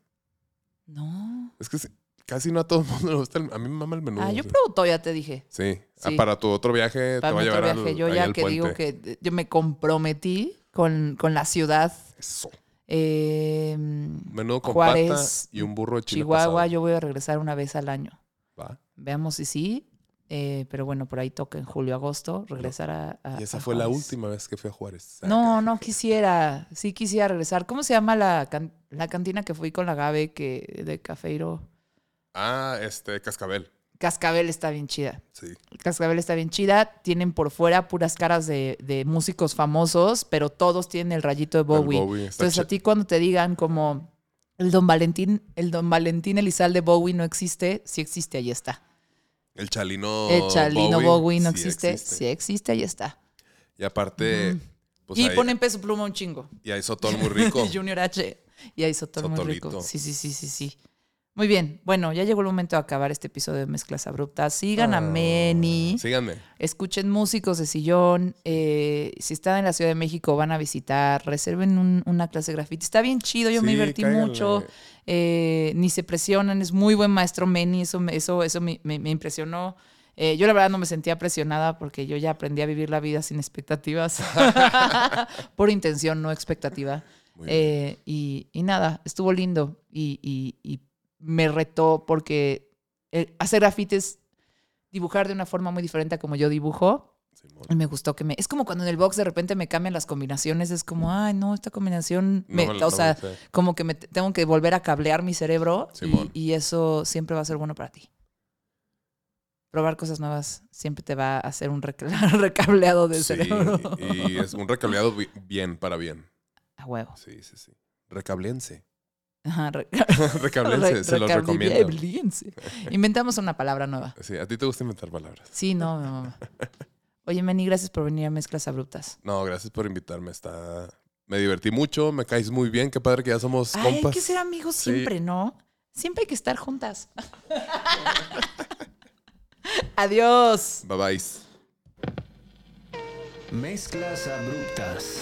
C: No.
D: Es que casi no a todo el mundo le gusta el... A mí me mama el menudo.
C: Ah, yo
D: sí.
C: pruebo todo, ya te dije.
D: Sí. Ah,
C: Sí.
D: para tu otro viaje
C: Para
D: te voy a llevar
C: viaje.
D: al,
C: yo ya
D: al
C: que digo que yo me comprometí con, con la ciudad.
D: Eso.
C: eh,
D: Menudo con
C: Juárez,
D: pata y un burro de chile
C: Chihuahua,
D: pasado.
C: yo voy a regresar una vez al año.
D: Va.
C: Veamos si sí. eh, pero bueno, por ahí toca en julio, agosto, regresar a. a-
D: Y esa
C: a
D: fue la última vez que fui a Juárez.
C: No, no quisiera. Sí quisiera regresar. ¿Cómo se llama la, can- la cantina que fui con la Gabe que, de Cafeiro?
D: Ah, este, Cascabel.
C: Cascabel está bien chida.
D: Sí.
C: Cascabel está bien chida. Tienen por fuera puras caras de, de músicos famosos, pero todos tienen el rayito de Bowie. Entonces, a ti cuando te digan como el Don Valentín, el Don Valentín Elizalde Bowie no existe, sí existe, ahí está.
D: El Chalino
C: el Chalino Bowie, no
D: sí
C: existe, sí existe, ahí está.
D: Y aparte, pues
C: y
D: ahí-
C: ponen peso pluma un chingo.
D: y hay sotol muy rico. <laughs>
C: Junior H. Y ahí Sotol muy rico.
D: Sotolito.
C: Sí, sí, sí, sí, sí. Muy bien. Bueno, ya llegó el momento de acabar este episodio de Mezclas Abruptas. Sigan a
D: Ah,
C: Meni.
D: Síganme.
C: Escuchen músicos de sillón. eh, si están en la Ciudad de México, van a visitar. Reserven un- una clase de graffiti. Está bien chido. Yo me divertí
D: cáiganle.
C: mucho. eh, ni se presionan. Es muy buen maestro Meni. Eso, me- eso, eso me, me- me impresionó. Eh, yo la verdad no me sentía presionada porque yo ya aprendí a vivir la vida sin expectativas. <laughs> <laughs> Por intención, no expectativa. Eh, y, y nada, estuvo lindo y, y- y me retó porque el hacer grafite es dibujar de una forma muy diferente a como yo dibujo. Y me gustó que me... Es como cuando en el box de repente me cambian las combinaciones. Es como, ay, no, esta combinación...
D: No
C: me- o sea, como que me tengo que volver a cablear mi cerebro y, eso siempre va a ser bueno para ti. Probar cosas nuevas siempre te va a hacer un <laughs> recableado del
D: Sí,
C: cerebro.
D: y es un recableado bi- bien para bien.
C: A huevo.
D: Sí, sí, sí. Recablense.
C: Ajá, re- <laughs>
D: Recablense,
C: re-
D: se los recomiendo.
C: Inventamos una palabra nueva.
D: Sí, a ti te gusta inventar palabras.
C: Sí, no, mi mamá. Oye, Meni, gracias por venir a Mezclas Abruptas.
D: No, gracias por invitarme. Está... Me divertí mucho, me caes muy bien. Qué padre que ya somos
C: Ay,
D: compas.
C: hay que ser amigos
D: Sí.
C: siempre, ¿no? Siempre hay que estar juntas. <laughs> Adiós.
D: Bye bye.
B: Mezclas abruptas.